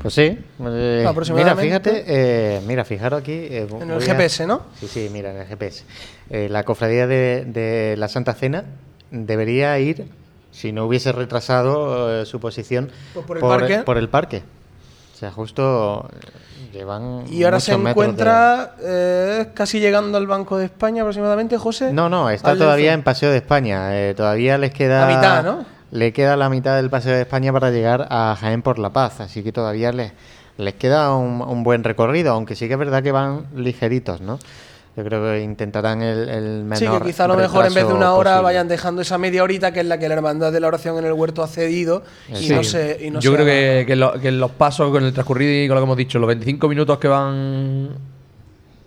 Pues sí. eh, mira, fíjate, eh, mira, fijaros aquí. eh, En el GPS, ¿no? Sí, sí, mira, en el GPS. Eh, la cofradía de, de la Santa Cena debería ir, si no hubiese retrasado eh, su posición, Pues por el parque. por el parque. O sea, justo eh, llevan. Y ahora se de- encuentra eh, casi llegando al Banco de España aproximadamente, José. No, no, está todavía en Paseo de España. eh, todavía les queda. La mitad, ¿no? Le queda la mitad del Paseo de España para llegar a Jaén por la Paz. Así que todavía les, les queda un, un buen recorrido, aunque sí que es verdad que van ligeritos, ¿no? Yo creo que intentarán el, el menor. Sí, que quizá a lo mejor en vez de una hora posible. vayan dejando esa media horita que es la que la hermandad de la oración en el huerto ha cedido y Sí. no se y no Yo se creo que, que lo- que los pasos con el transcurrido y con lo que hemos dicho, los 25 minutos que van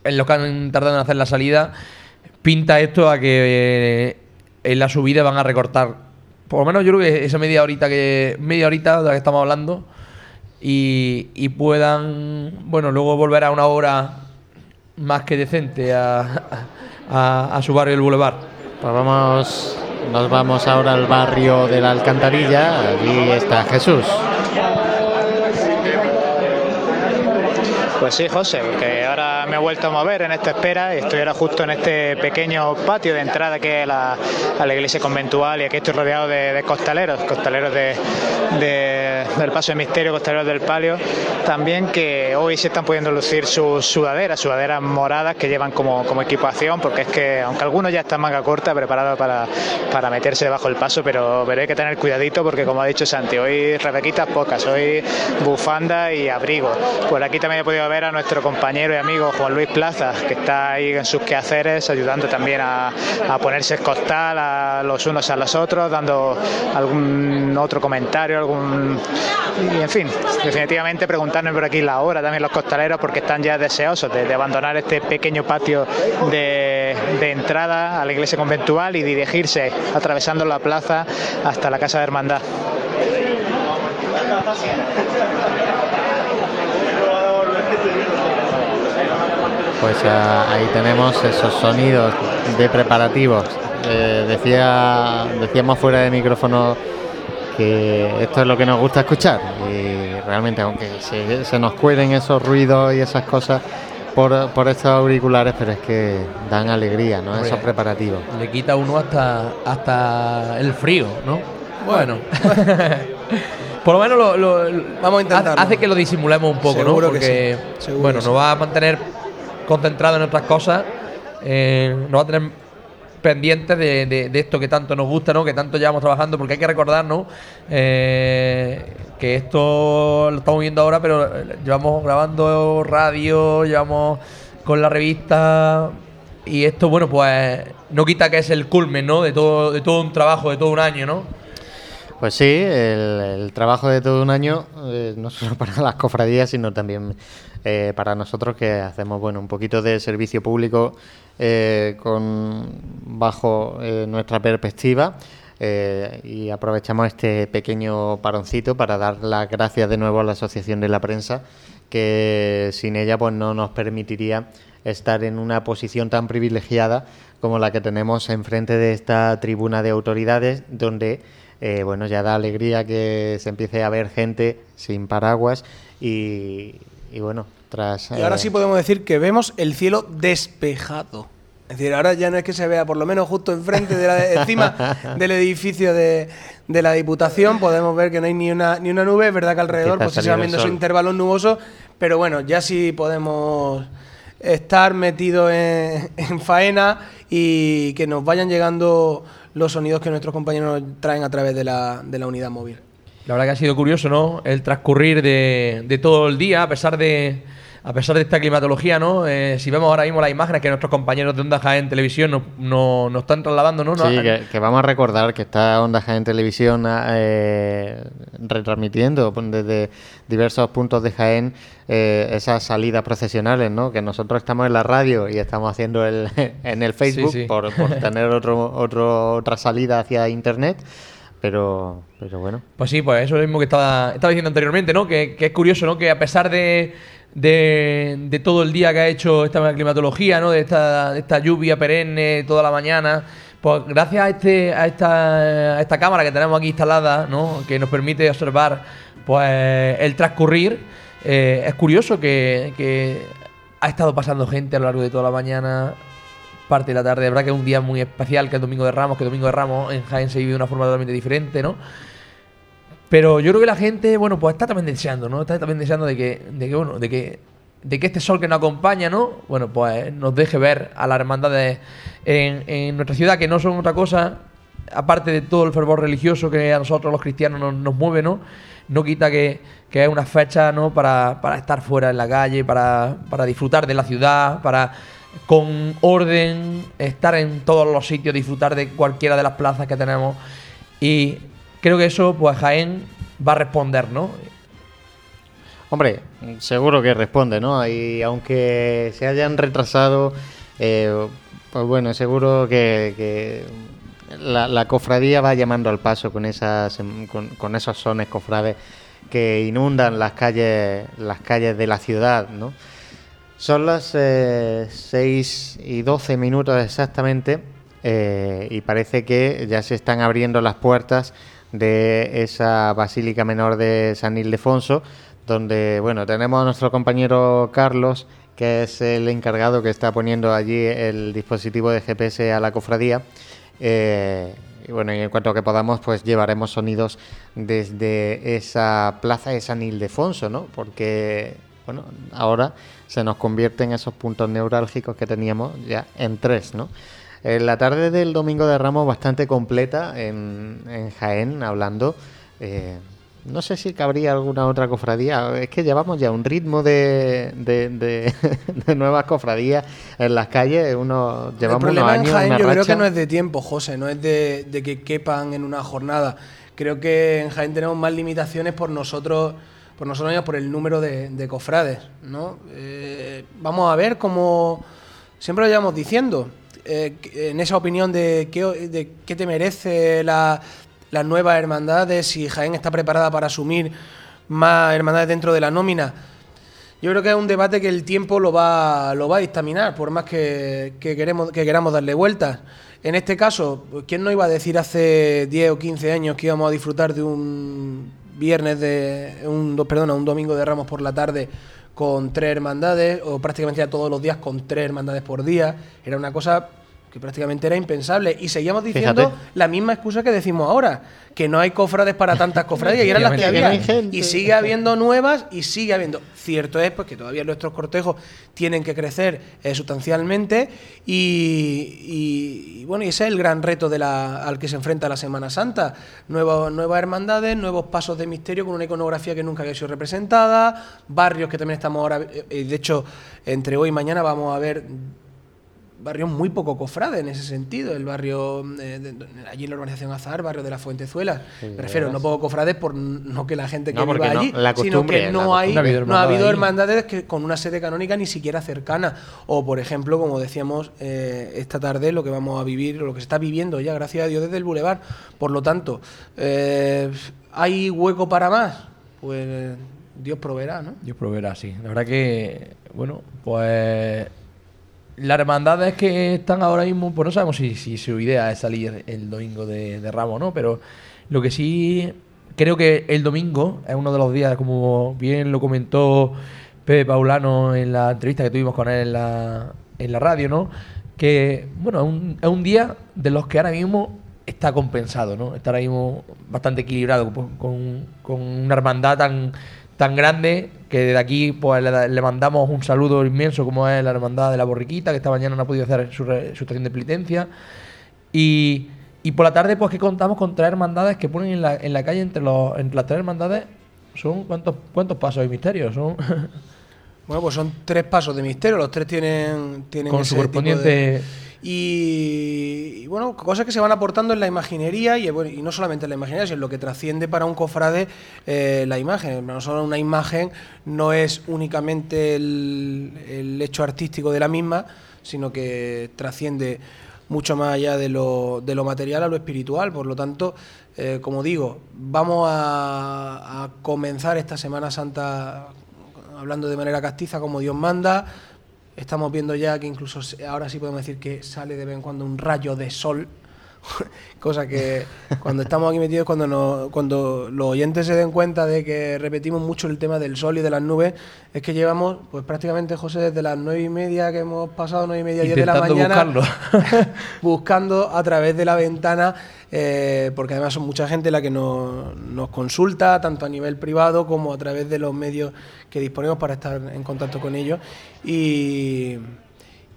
en los que han tardado en hacer la salida, pinta esto a que eh, en la subida van a recortar. Por lo menos yo creo que esa media horita que media horita de la que estamos hablando y, y puedan, bueno, luego volver a una hora más que decente a, a, su barrio el Boulevard. Pues vamos, nos vamos ahora al barrio de la Alcantarilla. Allí está Jesús. Pues sí, José, porque ahora me he vuelto a mover en esta espera y estoy ahora justo en este pequeño patio de entrada que es la, a la iglesia conventual y aquí estoy rodeado de, costaleros, costaleros de, de- del Paso de Misterio, costaleros del Palio, también que hoy se están pudiendo lucir sus sudaderas, sudaderas moradas que llevan como, como equipación, porque es que aunque algunos ya están manga corta, preparados para, para meterse debajo del paso, pero, pero hay que tener cuidadito porque como ha dicho Santi, hoy rebequitas pocas, hoy bufanda y abrigo. Por aquí también he podido ver a nuestro compañero y amigo Juan Luis Plaza, que está ahí en sus quehaceres, ayudando también a, a ponerse el costal a los unos a los otros, dando algún otro comentario, algún y en fin, definitivamente preguntarnos por aquí la hora también los costaleros porque están ya deseosos de, de abandonar este pequeño patio de, de entrada a la iglesia conventual y dirigirse atravesando la plaza hasta la casa de hermandad. Pues ah, ahí tenemos esos sonidos de preparativos. Eh, decía, decíamos fuera de micrófono que esto es lo que nos gusta escuchar y realmente aunque se, se nos cuelen esos ruidos y esas cosas por, por estos auriculares, pero es que dan alegría, ¿no? Esos preparativos. Le quita uno hasta, hasta el frío, ¿no? Bueno. Por lo menos lo, lo- Vamos a intentarlo. hace que lo disimulemos un poco, Seguro ¿no? que Porque, sí, seguro bueno, que nos va a mantener concentrados en otras cosas, eh, nos va a tener pendientes de esto que tanto nos gusta, ¿no? Que tanto llevamos trabajando, porque hay que recordarnos eh, que esto lo estamos viendo ahora, pero eh, llevamos grabando radio, llevamos con la revista y esto, bueno, pues no quita que es el culmen, ¿no? De todo, de todo un trabajo, de todo un año, ¿no? Pues sí, el, trabajo de todo un año, eh, no solo para las cofradías, sino también eh, para nosotros que hacemos bueno un poquito de servicio público eh, con bajo eh, nuestra perspectiva. y aprovechamos este pequeño paroncito para dar las gracias de nuevo a la Asociación de la Prensa, que sin ella pues no nos permitiría estar en una posición tan privilegiada como la que tenemos enfrente de esta tribuna de autoridades, donde eh, bueno, ya da alegría que se empiece a ver gente sin paraguas y, y bueno, tras... Y ahora eh, sí podemos decir que vemos el cielo despejado. Es decir, ahora ya no es que se vea por lo menos justo enfrente de la, encima del edificio de, de la Diputación, podemos ver que no hay ni una, ni una nube, es verdad que alrededor pues se van viendo esos intervalos nubosos, pero bueno, ya sí podemos estar metidos en, en faena y que nos vayan llegando los sonidos que nuestros compañeros traen a través de la, de la unidad móvil. La verdad que ha sido curioso, ¿no? El transcurrir de, de todo el día, a pesar de a pesar de esta climatología, ¿no? Eh, si vemos ahora mismo las imágenes que nuestros compañeros de Onda Jaén Televisión nos, nos- nos están trasladando, ¿no? Sí, Nos- que, que vamos a recordar que está Onda Jaén Televisión eh, retransmitiendo pues, desde diversos puntos de Jaén eh, esas salidas procesionales, ¿no? Que nosotros estamos en la radio y estamos haciendo el, en el Facebook sí. Por, por tener otro, otro, otra salida hacia Internet, pero, pero bueno. Pues sí, pues eso es lo mismo que estaba, estaba diciendo anteriormente, ¿no? Que, que es curioso, ¿no? Que a pesar de, de, todo el día que ha hecho esta climatología, ¿no? De esta, esta lluvia perenne toda la mañana, pues gracias a, este, a, esta, esta cámara que tenemos aquí instalada, ¿no? Que nos permite observar pues el transcurrir, eh, es curioso que, ha estado pasando gente a lo largo de toda la mañana, parte de la tarde. De verdad que es un día muy especial, que es Domingo de Ramos, que Domingo de Ramos en Jaén se vive de una forma totalmente diferente, ¿no? Pero yo creo que la gente, bueno, pues está también deseando, ¿no? Está también deseando de que, de que bueno, de que, de que este sol que nos acompaña, ¿no? Bueno, pues nos deje ver a las hermandades en, en nuestra ciudad, que no son otra cosa, aparte de todo el fervor religioso que a nosotros los cristianos nos, nos mueve, ¿no? No quita que, que es una fecha, ¿no? Para, para estar fuera en la calle, para, para disfrutar de la ciudad, para con orden, estar en todos los sitios, disfrutar de cualquiera de las plazas que tenemos. Y creo que eso, pues Jaén va a responder, ¿no? Hombre, seguro que responde, ¿no? Y aunque se hayan retrasado, eh, pues bueno, seguro que, la, cofradía va llamando al paso con esas, con, con esos sones cofrades que inundan las calles, las calles de la ciudad, ¿no? Son las eh, 6 y 12 minutos exactamente eh, y parece que ya se están abriendo las puertas de esa Basílica Menor de San Ildefonso, donde, bueno, tenemos a nuestro compañero Carlos, que es el encargado que está poniendo allí el dispositivo de GPS a la cofradía. Eh, y bueno, y en cuanto que podamos, pues llevaremos sonidos desde esa plaza de San Ildefonso, ¿no? Porque, bueno, ahora se nos convierte en esos puntos neurálgicos que teníamos ya en tres, ¿no? En la tarde del domingo de Ramos bastante completa en, en Jaén, hablando. eh, no sé si cabría alguna otra cofradía. Es que llevamos ya un ritmo de, de, de- de nuevas cofradías en las calles. Uno, El llevamos unos problema en años, Jaén una yo creo que no es de tiempo, José, no es de, de que quepan en una jornada. Creo que en Jaén tenemos más limitaciones por nosotros, por nosotros mismos, por el número de, de cofrades, ¿no? Eh, vamos a ver cómo siempre lo llevamos diciendo. Eh, en esa opinión de qué, te merece la, las nuevas hermandades, si Jaén está preparada para asumir más hermandades dentro de la nómina. Yo creo que es un debate que el tiempo lo va, lo va a dictaminar, por más que, que queremos, que queramos darle vueltas. En este caso, pues, ¿quién no iba a decir hace 10 o 15 años que íbamos a disfrutar de un viernes de. un, do- perdona, un domingo de Ramos por la tarde con tres hermandades, o prácticamente ya todos los días con tres hermandades por día? Era una cosa que prácticamente era impensable. Y seguíamos diciendo Fíjate. la misma excusa que decimos ahora, que no hay cofrades para tantas cofradías, y eran las que había. Y sigue habiendo nuevas y sigue habiendo. Cierto es pues, que todavía nuestros cortejos tienen que crecer eh, sustancialmente y, y- y, bueno, y ese es el gran reto de la, al que se enfrenta la Semana Santa. Nuevos, nuevas hermandades, nuevos pasos de misterio con una iconografía que nunca había sido representada, barrios que también estamos ahora, eh, eh, de hecho, entre hoy y mañana vamos a ver barrios muy poco cofrades en ese sentido. El barrio, eh, de- allí en la urbanización Azar, barrio de la Fuentezuela. Sí, Me refiero, no poco cofrades por no que la gente que No, viva no, allí, la sino que la no hay, no ha habido hermandades que con una sede canónica ni siquiera cercana. O, por ejemplo, como decíamos eh, esta tarde, lo que vamos a vivir, lo que se está viviendo ya, gracias a Dios, desde el Boulevard. Por lo tanto, eh, ¿hay hueco para más? Pues Dios proveerá, ¿no? Dios proveerá, sí. La verdad que, bueno, pues las hermandades que están ahora mismo, pues no sabemos si, su idea es salir el domingo de, de Ramos, ¿no? Pero lo que sí creo que el domingo es uno de los días, como bien lo comentó Pepe Paulano en la entrevista que tuvimos con él en la, en la radio, ¿no? Que, bueno, es un, es un día de los que ahora mismo está compensado, ¿no? Está ahora mismo bastante equilibrado con una hermandad tan, tan grande que desde aquí pues le, le mandamos un saludo inmenso como es la hermandad de la borriquita que esta mañana no ha podido hacer su, re- su estación de penitencia. Y, y por la tarde pues que contamos con tres hermandades que ponen en la, en la calle entre, los, entre las tres hermandades. Son cuántos cuántos pasos hay misterios son Bueno, pues son tres pasos de misterio, los tres tienen, tienen Con ese su tipo correspondiente- de- Y, bueno, cosas que se van aportando en la imaginería y, bueno, y no solamente en la imaginería, sino en lo que trasciende para un cofrade eh, la imagen. No solo una imagen no es únicamente el, el hecho artístico de la misma, sino que trasciende mucho más allá de lo, de lo material a lo espiritual. Por lo tanto, eh, como digo, vamos a, a comenzar esta Semana Santa hablando de manera castiza como Dios manda. Estamos viendo ya que incluso ahora sí podemos decir que sale de vez en cuando un rayo de sol. Cosa que cuando estamos aquí metidos, cuando, nos- cuando los oyentes se den cuenta de que repetimos mucho el tema del sol y de las nubes, es que llevamos, pues prácticamente, José, desde las nueve y media que hemos pasado, nueve y media, diez de la mañana, buscando a través de la ventana, eh, porque además son mucha gente la que nos, nos consulta, tanto a nivel privado como a través de los medios que disponemos para estar en contacto con ellos. Y,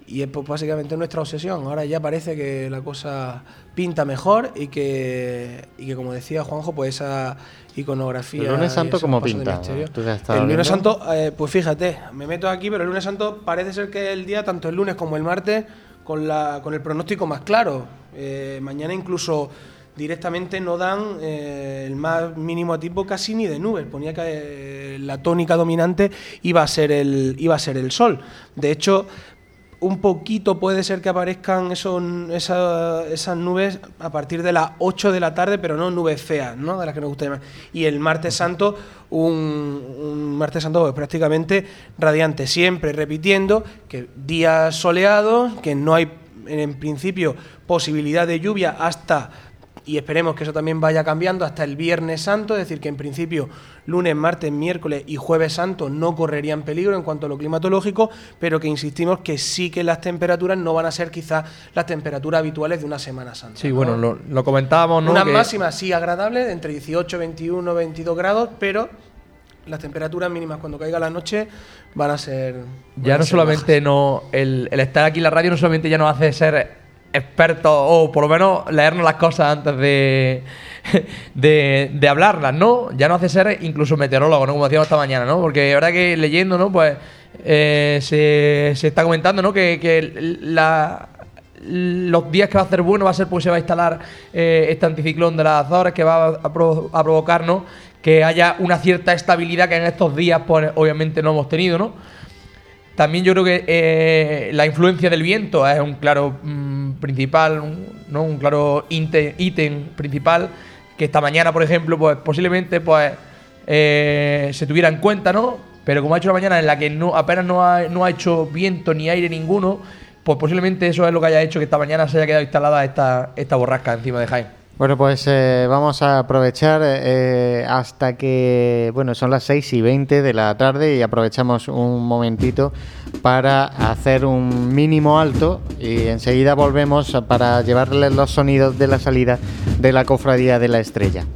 y es pues, básicamente nuestra obsesión. Ahora ya parece que la cosa pinta mejor y que, y que como decía Juanjo, pues esa iconografía. ¿El lunes santo de pinta? misterio. ¿Tú que has estado El lunes santo, eh, pues fíjate, me meto aquí, pero el lunes santo parece ser que es el día, tanto el lunes como el martes, con, la, con el pronóstico más claro. Eh, mañana incluso directamente no dan eh, el más mínimo tipo casi ni de nubes. Ponía que eh, la tónica dominante iba a ser el, iba a ser el sol. De hecho, un poquito puede ser que aparezcan esos, esa- esas nubes a partir de las 8 de la tarde, pero no nubes feas, ¿no? De las que nos gusta llamar. Y el martes santo, un, un martes santo pues, prácticamente radiante, siempre repitiendo que días soleados, que no hay en principio posibilidad de lluvia hasta y esperemos que eso también vaya cambiando hasta el Viernes Santo, es decir, que en principio lunes, martes, miércoles y jueves santo no correrían peligro en cuanto a lo climatológico, pero que insistimos que sí que las temperaturas no van a ser quizás las temperaturas habituales de una Semana Santa. sí ¿no? bueno lo, lo comentábamos no Unas Que- máximas sí agradables, de entre 18, 21, 22 grados, pero las temperaturas mínimas cuando caiga la noche van a ser... van Ya a no ser solamente no el, el estar aquí en la radio no solamente ya nos hace ser expertos o por lo menos leernos las cosas antes de, de, de hablarlas, ¿no? Ya nos hace ser incluso meteorólogos, ¿no? Como decíamos esta mañana, ¿no? Porque la verdad que leyendo, ¿no? Pues eh, se, se está comentando, ¿no? Que, que la, los días que va a ser bueno va a ser porque se va a instalar eh, este anticiclón de las Azores que va a, a provocarnos que haya una cierta estabilidad que en estos días pues obviamente no hemos tenido, ¿no? También yo creo que eh, la influencia del viento es un claro mm, principal, un, ¿no? un claro ítem principal que esta mañana, por ejemplo, pues posiblemente pues eh, se tuviera en cuenta, ¿no? Pero como ha hecho la mañana en la que no apenas no ha, no ha hecho viento ni aire ninguno, pues posiblemente eso es lo que haya hecho que esta mañana se haya quedado instalada esta, esta borrasca encima de Jaén. Bueno, pues eh, vamos a aprovechar eh, hasta que, bueno, son las 6 y 20 de la tarde y aprovechamos un momentito para hacer un mínimo alto y enseguida volvemos para llevarles los sonidos de la salida de la Cofradía de la Estrella.